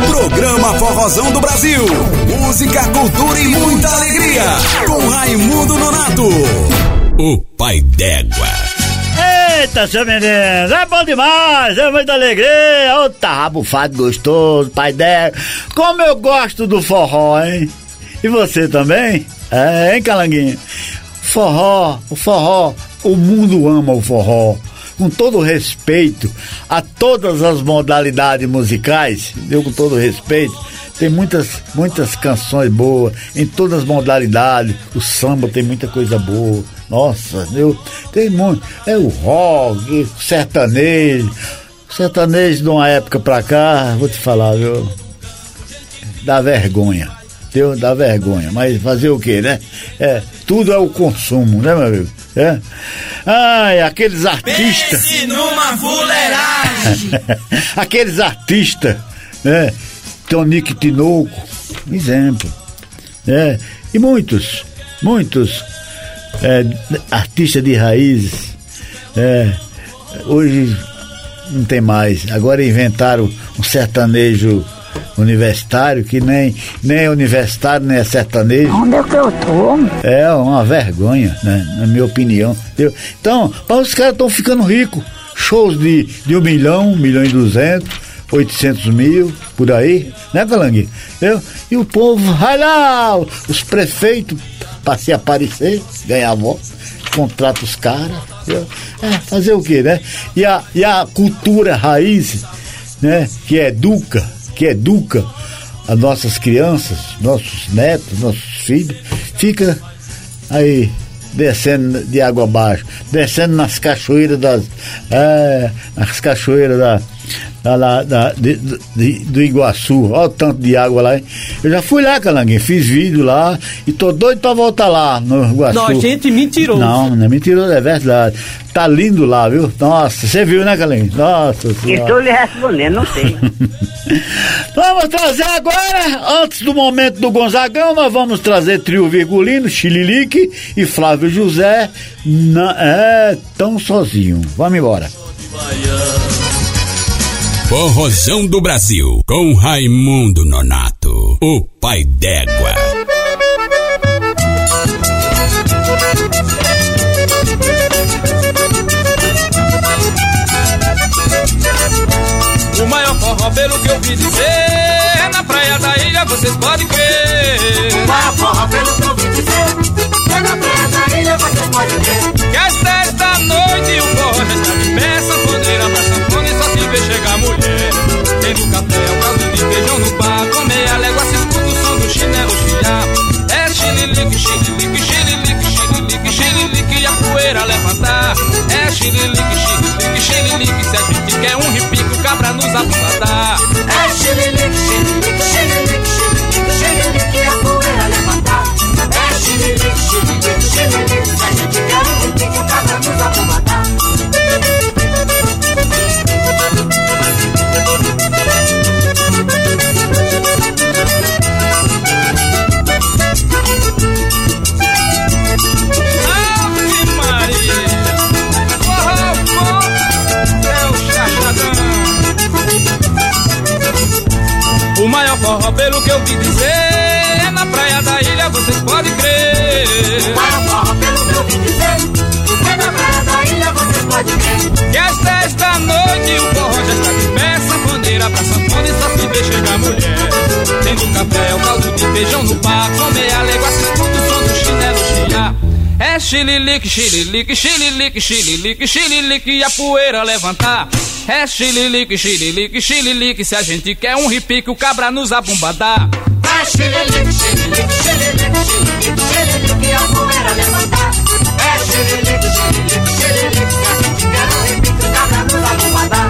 Programa Forrozão do Brasil. Música, cultura e muita alegria. Com Raimundo Nonato. O pai d'égua. Eita, seu menino, é bom demais, é muita alegria. Ô, tá rabufado gostoso, pai dela. Como eu gosto do forró, hein? E você também? É, hein, Calanguinho? Forró, o forró, o mundo ama o forró. Com todo respeito a todas as modalidades musicais, eu com todo respeito, tem muitas, muitas canções boas em todas as modalidades. O samba tem muita coisa boa. Nossa, eu, tem muito. É o rock, o sertanejo. Sertanejo de uma época pra cá, vou te falar, viu? Dá vergonha. Deu, dá vergonha. Mas fazer o quê, né? É, tudo é o consumo, né, meu amigo? É. Ai, aqueles artistas. Pense numa fuleiragem. (laughs) aqueles artistas, né? Tonique Tinoco, exemplo. É, e muitos, muitos é, artistas de raízes. É, hoje não tem mais. Agora inventaram um sertanejo universitário que nem, nem é universitário, nem é sertanejo. Onde é que eu tô? É uma vergonha, né? Na minha opinião. Entendeu? Então, os caras estão ficando ricos. Shows de, de um milhão, um milhão e duzentos, oitocentos mil, por aí, né? Entendeu? E o povo, vai lá, os prefeitos, para se aparecer, ganhar voto, contrata os caras. É, fazer o quê, né? E a, e a cultura raiz, né, que educa, que educa as nossas crianças, nossos netos, nossos filhos, fica aí descendo de água abaixo, descendo nas cachoeiras das. É, nas cachoeiras da, da, da, da de, de, do Iguaçu. Olha o tanto de água lá. Hein? Eu já fui lá, Calanguinho, fiz vídeo lá e tô doido pra voltar lá no Iguaçu. Não, gente mentiroso. Não, não é mentiroso, é verdade. Tá lindo lá, viu? Nossa, você viu, né, Calanguinho? Nossa Estou lhe respondendo, não sei. (laughs) vamos trazer agora, antes do momento do Gonzagão, nós vamos trazer Trio Virgulino, Chililique e Flávio José. Na, é tão sozinho. Vamos embora. Forrozão do Brasil, com Raimundo Nonato, o pai d'égua. O maior forró, pelo que eu vi dizer, é na praia da ilha, vocês podem crer. O maior forró, pelo que eu vi dizer, é na praia da ilha, vocês podem crer. Que às dez da noite o forró É xililique, forró, pelo que eu vi dizer, é na praia da ilha, vocês podem crer. O maior forró, pelo que eu vi dizer, é na praia da ilha, vocês podem crer. Que às dez da noite o forró já está de pé, sanfoneira pra sanfona e só se vê chegar mulher. Tem no café o caldo de feijão no par, com meia légua se escuta o som do chinelo chiar. É xililique, xililique, xililique, xililique, xililique e a poeira levantar. É xililique, xililique, xililique, se a gente quer um repique, o cabra nos abumbadar. É xililique, xililique, xililique, xililique, xililique a poeira levantar. É xililique, xililique, xililique, se a gente quer um repique, o cabra nos abobadar.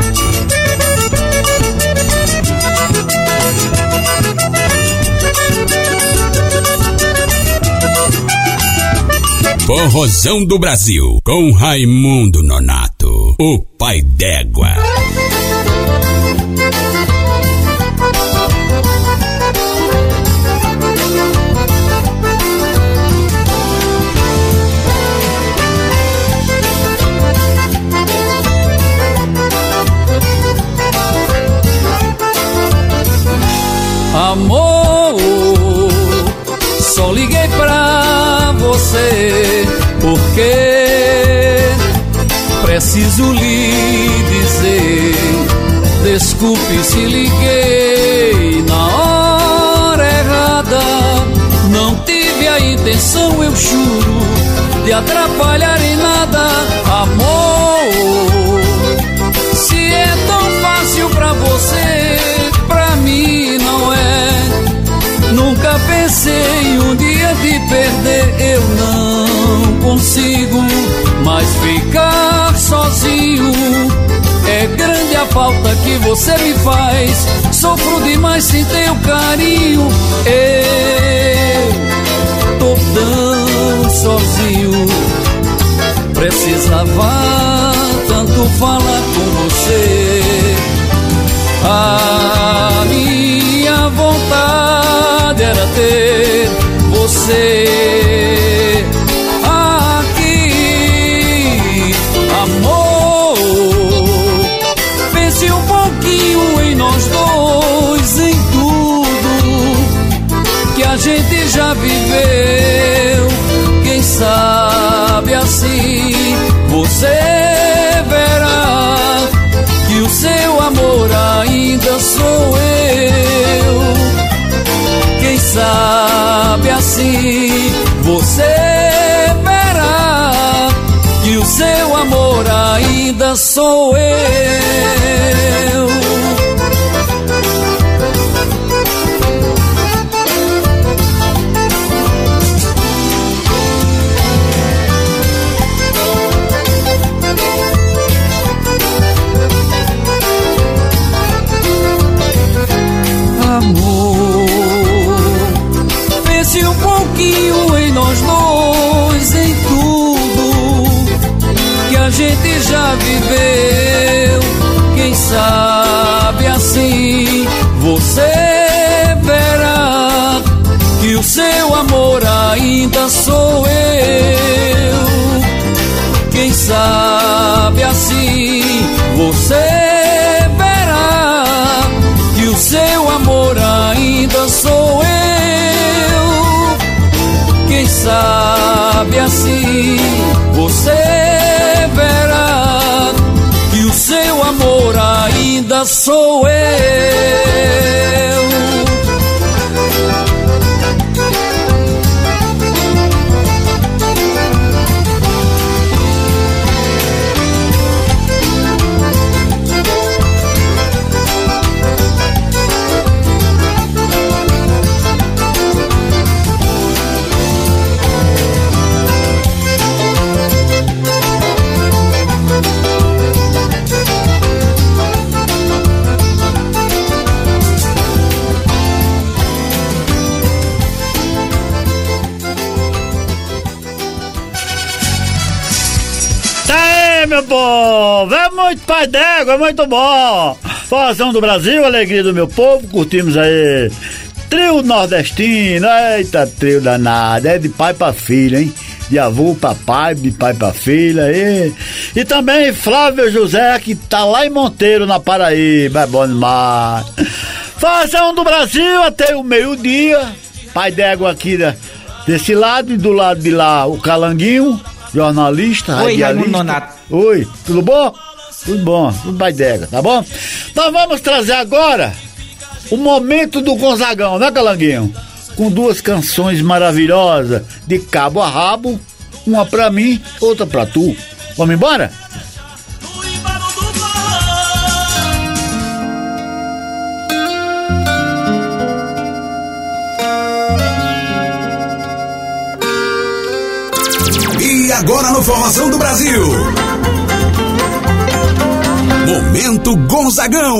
Forrozão do Brasil, com Raimundo Nonato, o pai d'égua. Preciso lhe dizer. Desculpe se liguei na hora errada. Não tive a intenção, eu juro, de atrapalhar em nada. Falta que você me faz, sofro demais sem teu carinho. Eu tô tão sozinho, precisava tanto falar com você. A minha vontade era ter você já viveu. Quem sabe assim você verá que o seu amor ainda sou eu. Quem sabe assim você verá que o seu amor ainda sou eu. Seu amor ainda sou eu. Quem sabe assim você verá que o seu amor ainda sou eu sabe assim você verá que o seu amor ainda sou eu. Muito pai d'égua, é muito bom! Forrozão do Brasil, alegria do meu povo, curtimos aí. Trio nordestino, eita, trio danado, é de pai pra filha, hein? De avô pra pai, de pai pra filha, e, e também Flávio José, que tá lá em Monteiro, na Paraíba, é bom demais. Forrozão do Brasil, até o meio-dia, pai d'égua aqui né, desse lado e do lado de lá o Calanguinho, jornalista, Oi, Nonato. Oi, tudo bom? Tudo bom, tudo baidega, tá bom? Então vamos trazer agora o momento do Gonzagão, né, Calanguinho? Com duas canções maravilhosas, de cabo a rabo, uma pra mim, outra pra tu. Vamos embora? E agora no Formação do Brasil. Momento Gonzagão.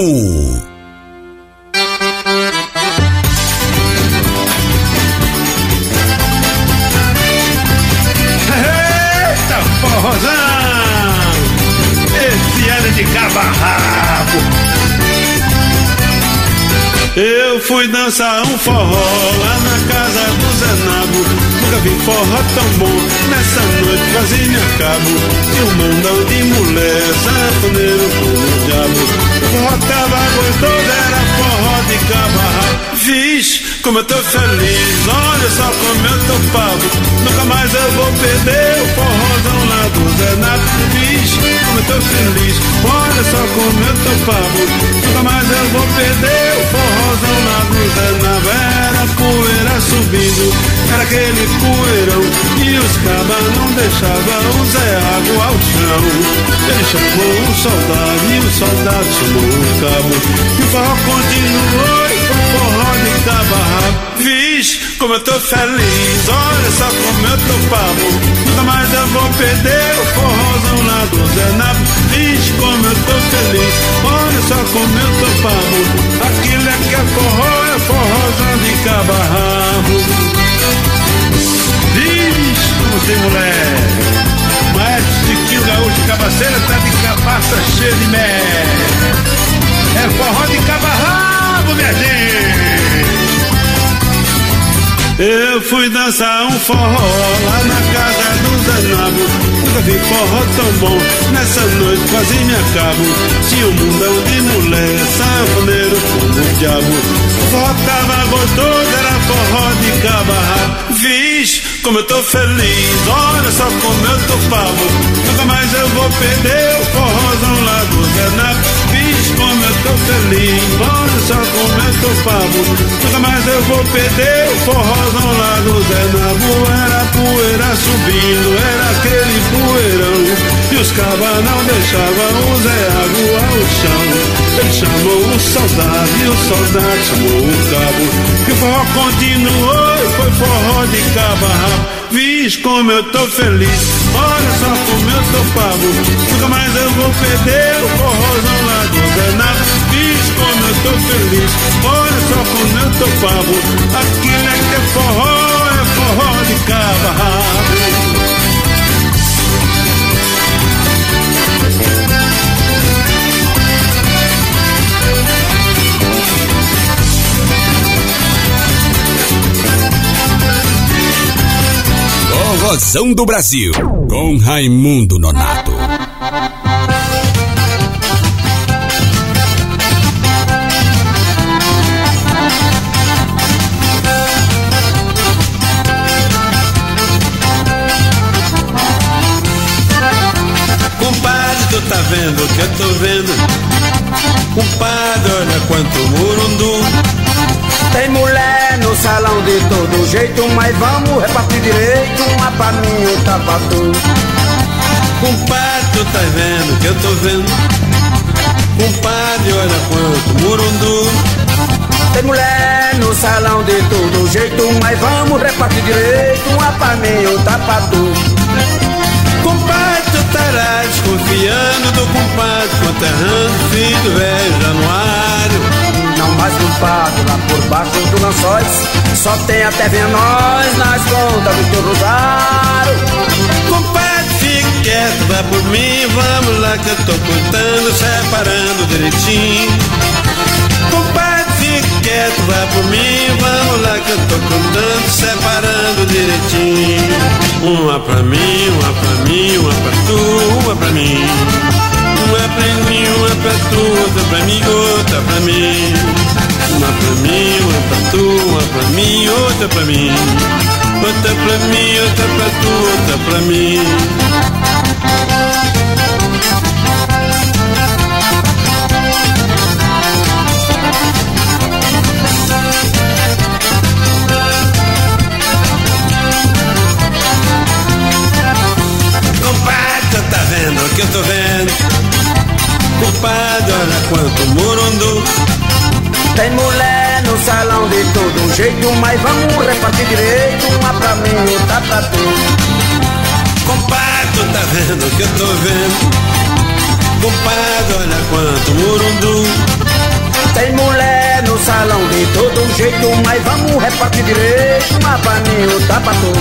Eita, forrozão! Esse é de cabarrabo. Eu fui dançar um forró lá na casa do Zenabo. Nunca vi forró tão bom. Nessa noite quase me acabo E um mandão de mulher Sanfoneiro como o diabo. O forró tava gostoso Era forró de cabarra Vixe, como eu tô feliz. Olha só como eu tô pavo Nunca mais eu vou perder O forrozão lá do Zenato Vixe, como eu tô feliz Olha só como eu tô pavo. Nunca mais eu vou perder O forrozão lá do Zenato Era poeira subindo era aquele poeirão e os cabas não deixavam o Zé Água ao chão. Ele chamou o soldado e o soldado chamou o cabo. E o forró continuou e foi forró de cabarra. Vixe, como eu tô feliz, olha só como eu tô pavo. Nunca mais eu vou perder o forrozão lá do Zé Nabo. Vixe, como eu tô feliz, olha só como eu tô pavo. Aquilo é que é forró, é forrozão de cabarra. Diz tem mulher. Maestro Chiquinho Gaúcho Cabaceira tá de cabaça cheia de mé. É forró de cabarrabo, minha gente. Eu fui dançar um forró lá na casa do Zanabo. Nunca vi forró tão bom, nessa noite quase me acabo. Tinha um mundão de mulher, diabo. Forró tava gostoso, era forró de cabarra. Vixe, como eu tô feliz, olha só como eu tô pavo. Nunca mais eu vou perder o forrozão lá do Zé tô feliz, olha só como eu pavo. Nunca mais eu vou perder o forrozão lá do Zé Napo. Era poeira subindo, era aquele poeirão. E os cabas não deixavam o Zé Água ao chão. Ele chamou o soldado e o soldado chamou o cabo. E o forró continuou e foi forró de cabo. Viz como eu tô feliz, olha só como eu tô pago. Nunca mais eu vou perder o forrozão lá do Zé Napo. Viz como eu tô feliz, olha só como eu tô pago. Aquilo é que é forró, é forró de cabo rabo. Forrozão do Brasil, com Raimundo Nonato. Compadre, tu tá vendo o que eu tô vendo? Compadre, olha quanto murundu. Tem salão de todo jeito, mas vamos repartir direito, uma pra mim, outra pra tu. Compadre, tu tá vendo que eu tô vendo? Compadre, olha quanto murundu. Tem mulher no salão de todo jeito, mas vamos repartir direito, uma pra mim, outra pra tu. Compadre, tu estará desconfiando do compadre conterrando filho do velho Januário. Mais culpado lá por baixo do lençóis, só tem até nós nas contas do teu rosário. Compadre, fique quieto, vai por mim, vamos lá que eu tô contando, separando direitinho. Compadre, fique quieto, vai por mim, vamos lá que eu tô contando, separando direitinho. Uma pra mim, uma pra mim, uma pra tu, uma pra mim. Uma pra mim, uma pra tu, outra pra mim, outra pra mim. Uma pra mim, uma pra tu, uma pra mim, outra pra mim. Outra pra mim, outra pra tu, outra pra mim. Tá vendo que eu tô vendo? Compadre, olha quanto morundu. Tem mulher no salão de todo jeito, mas vamos repartir direito, uma pra mim, outra pra tu. Compadre, tu tá vendo o que eu tô vendo? Compadre, olha quanto morundu. Tem mulher no salão de todo jeito, mas vamos repartir direito, uma pra mim, outra pra tu.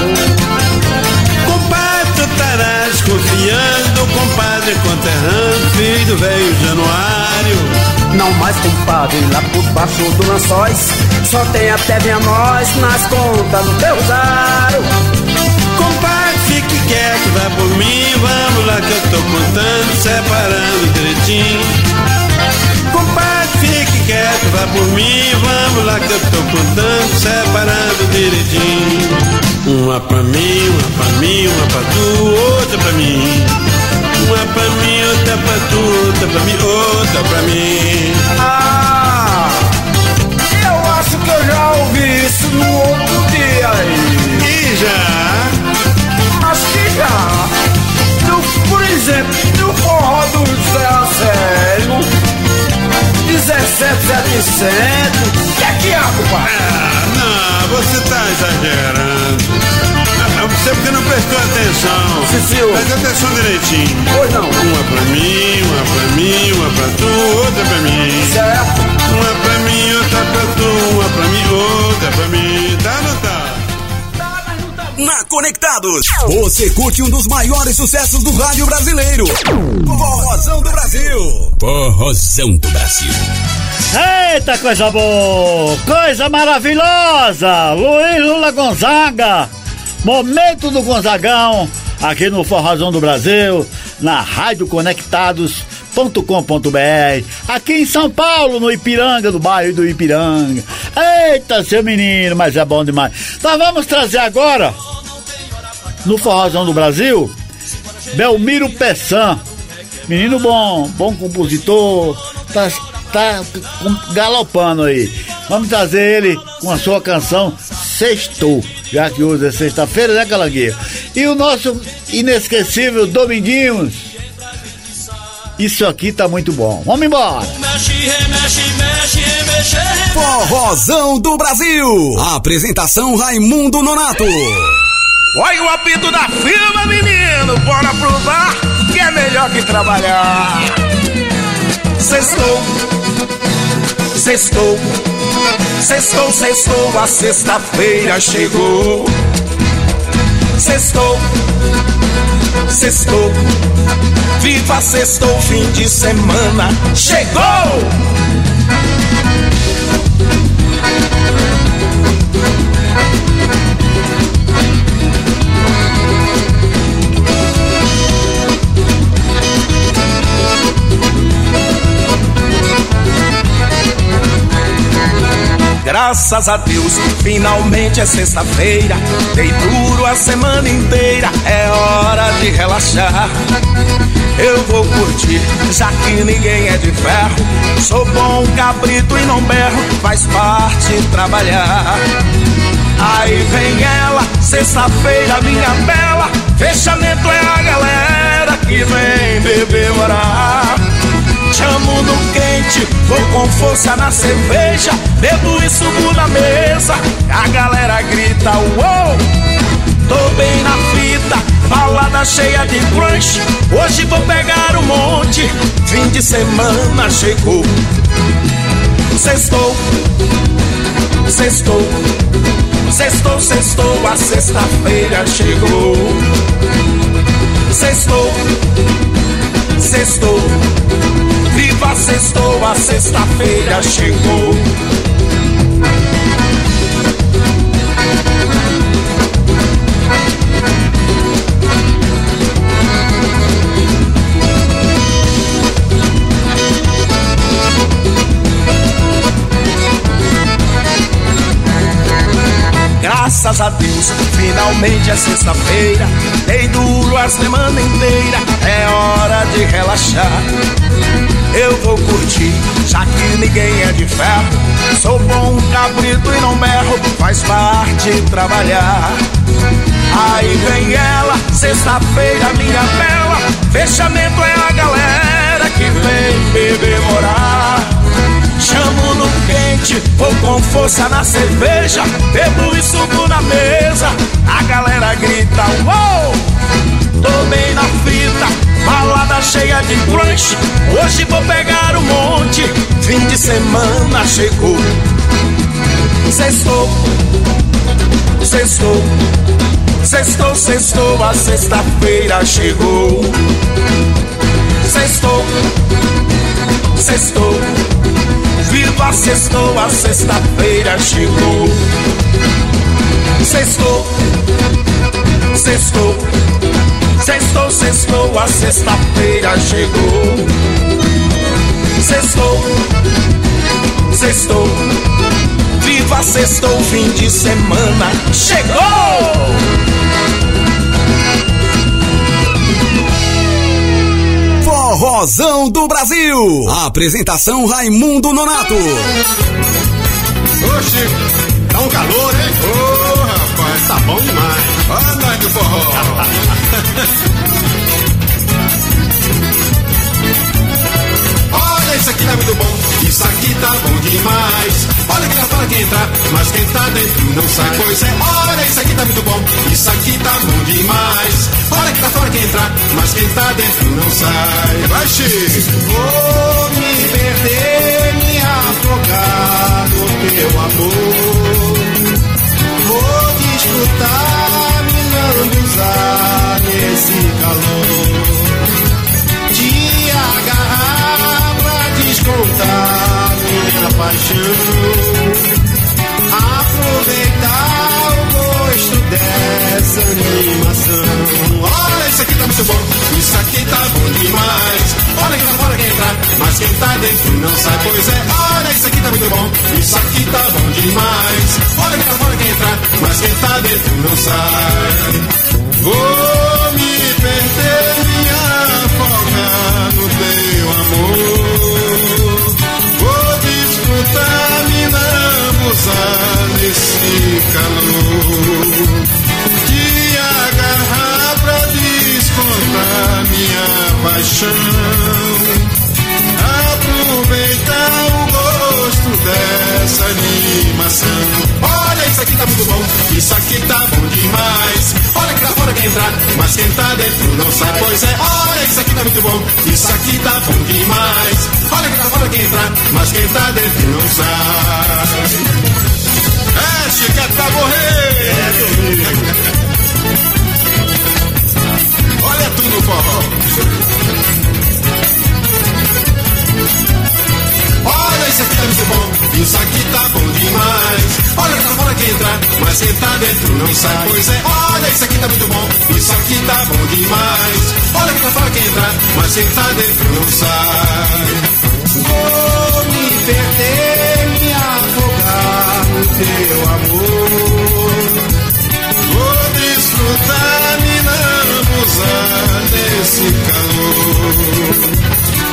Compadre, tu estará desconfiando, compadre conterrando, filho do velho Januário. Não mais compadre lá por baixo do lençóis, só tem até minha nós nas contas do teu rosário. Compadre, fique quieto, vai por mim, vamos lá que eu tô contando, separando direitinho. Compadre, fique quieto, vai por mim, vamos lá que eu tô contando, separando direitinho. Uma pra mim, uma pra mim, uma pra tu, outra pra mim. Uma pra mim, outra pra tu, outra pra mim, outra pra mim. Ah, eu acho que eu já ouvi isso no outro dia aí. E já? Acho que já. No, por exemplo, no forró do Zé Anselmo, 1777. Que é que há, compadre? Ah, não, você tá exagerando. Você porque não prestou atenção. Senhor. Presta atenção direitinho. Pois não. Uma pra mim, uma pra mim, uma pra tu, outra pra mim. Certo. Uma pra mim, outra pra tu, uma pra mim, outra pra mim. Tá ou não tá? Na Conectados, você curte um dos maiores sucessos do rádio brasileiro. Forrozão do Brasil. Forrozão do Brasil. Eita, coisa boa! Coisa maravilhosa! Luiz Lula Gonzaga! Momento do Gonzagão, aqui no Forrozão do Brasil, na www.radiocomercial.com.br Aqui em São Paulo, no Ipiranga, do bairro do Ipiranga. Eita, seu menino, mas é bom demais. Nós vamos trazer agora, no Forrozão do Brasil, Belmiro Pessan. Menino bom, bom compositor, tá, tá galopando aí. Vamos trazer ele com a sua canção Sextou, já que hoje é sexta-feira, né, Calangueira? E o nosso inesquecível Dominguinhos. Isso aqui tá muito bom. Vamos embora! Mexe, remexe, mexe, remexe. Forrozão do Brasil. Apresentação Raimundo Nonato. Olha o apito da firma, menino. Bora provar que é melhor que trabalhar. Sextou, sextou, sextou, sextou. A sexta-feira chegou. Sextou, sextou. Viva sextou, fim de semana. Chegou! Graças a Deus, finalmente é sexta-feira. Dei duro a semana inteira, é hora de relaxar. Eu vou curtir, já que ninguém é de ferro. Sou bom cabrito e não berro, faz parte trabalhar. Aí vem ela, sexta-feira, minha bela. Fechamento é a galera que vem beber morar. Chamo no quente, vou com força na cerveja. Bebo e subo na mesa. A galera grita: Uou! Tô bem na fita, balada cheia de crunch. Hoje vou pegar um monte. Fim de semana chegou. Sextou, sextou, sextou, sextou. A sexta-feira chegou. Sextou, sextou. Viva sextou, a sexta-feira chegou. Graças a Deus, finalmente é sexta-feira. Dei duro a semana inteira, é hora de relaxar. Eu vou curtir, já que ninguém é de ferro. Sou bom cabrito e não berro, faz parte trabalhar. Aí vem ela, sexta-feira, minha bela. Fechamento é a galera que vem beber morar. Quente, vou com força na cerveja. Bebo e subo na mesa. A galera grita: Uou! Tô bem na fita, balada cheia de crunch. Hoje vou pegar um monte. Fim de semana chegou. Sextou, sextou, sextou, sextou. A sexta-feira chegou. Sextou, sextou. Viva sextou, a sexta-feira chegou. Sextou, sextou, sextou, sextou, a sexta-feira chegou. Sextou, sextou, viva sextou, fim de semana chegou. Forrozão do Brasil. Apresentação Raimundo Nonato. Oxi, tá um calor, hein? Ô, oh, rapaz, tá bom demais. Olha nós do forró. (laughs) Olha, isso aqui tá muito bom. Isso aqui tá bom demais. Olha que tá fora que entra, mas quem tá dentro não sai. Pois é, olha, isso aqui tá muito bom. Isso aqui tá bom demais. Olha que tá fora que entra, mas quem tá dentro não sai. Vai. Vou me perder, me afogar no teu amor. Vou desfrutar, me lambuzar nesse calor. Te agarrar pra descontar minha paixão. Aproveitar o gosto dessa animação. Olha, isso aqui tá muito bom. Isso aqui tá bom demais. Olha que tá fora quem Mas quem tá dentro não sai, pois é. Olha, isso aqui tá muito bom, isso aqui tá bom demais. Olha quem tá fora quem entra, mas quem tá dentro não sai. Vou me perder, me afogar me lambuzar nesse calor. Te agarrar pra descontar minha paixão. Aproveitar o dessa animação. Olha, isso aqui tá muito bom, isso aqui tá bom demais. Olha que tá fora quer entrar, mas quem tá dentro não sai, pois é. Olha, isso aqui tá muito bom, isso aqui tá bom demais. Olha que tá fora quer entrar, mas quem tá dentro não sai. É, chega pra morrer! Olha tu no forró. Tá muito bom, isso aqui tá bom demais. Olha que tá fora que entrar, mas quem tá dentro não sai. Pois é, olha, isso aqui tá muito bom, isso aqui tá bom demais. Olha que tá fora que entrar, mas quem tá dentro não sai. Vou me perder, me afogar no teu amor. Vou desfrutar, me lambuzar nesse calor.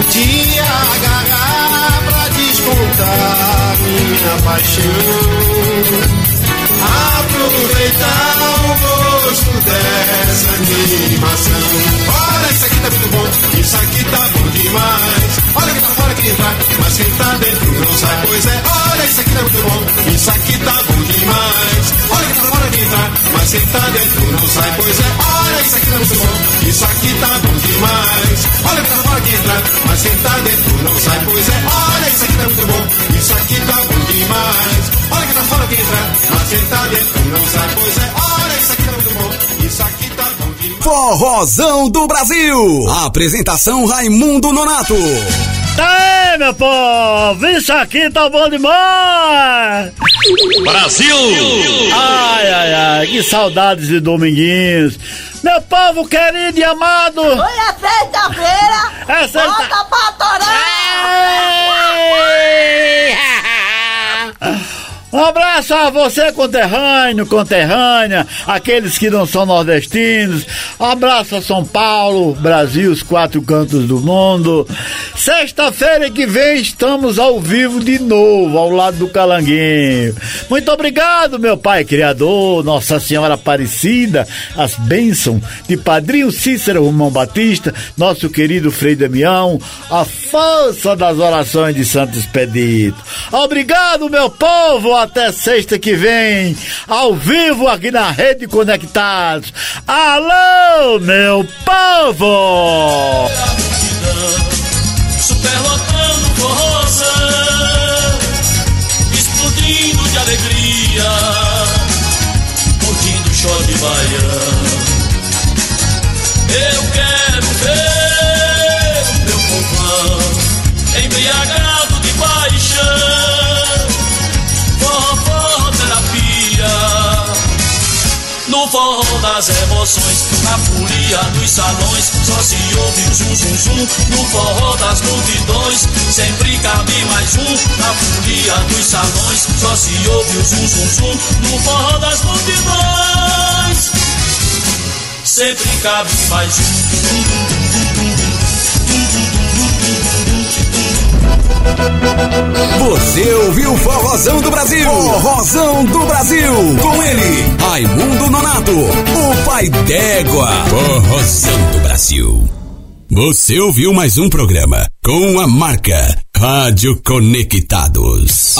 Te agarrar pra descontar minha paixão. Aproveitar o gosto dessa animação. Olha, isso aqui tá muito bom, isso aqui tá bom demais. Olha que tá fora que entrar, mas quem tá dentro não sai, pois é. Olha, isso aqui tá muito bom, isso aqui tá bom demais. Olha que tá fora que entrar, mas quem tá dentro não sai, pois é. Olha, isso aqui tá muito bom, isso aqui tá bom demais. Olha que tá fora que entrar, mas quem tá dentro não sai, pois é. Olha, isso aqui tá muito bom, isso aqui tá bom demais. Olha tá tá é. Forrozão do Brasil. Apresentação Raimundo Nonato. Tá aí, meu povo! Isso aqui tá bom demais! Brasil! Ai, ai, ai, que saudades de Dominguinhos! Meu povo querido e amado! Hoje é sexta-feira! É sexta- Volta pra Um abraço a você, conterrâneo, conterrânea, aqueles que não são nordestinos. Um abraço a São Paulo, Brasil, os quatro cantos do mundo. Sexta-feira que vem estamos ao vivo de novo, ao lado do Calanguinho. Muito obrigado, meu Pai Criador, Nossa Senhora Aparecida, as bênçãos de Padrinho Cícero Romão Batista, nosso querido Frei Damião, a força das orações de Santo Expedito. Obrigado, meu povo, até sexta que vem, ao vivo aqui na Rede Conectados. Alô, meu povo! superlotando forrozão, explodindo de alegria, curtindo o show de baião. Eu quero ver o meu povão embriagado de paixão, No forró das emoções, na folia dos salões, só se ouve zum zum zum. No forró das multidões, sempre cabe mais um. Na folia dos salões, só se ouve o zum zum zum. No forró das multidões, sempre cabe mais Você ouviu Forrozão do Brasil? Forrozão do Brasil. Com ele, Raimundo Nonato, o pai d'égua. Forrozão do Brasil. Você ouviu mais um programa com a marca Rádio Conectados.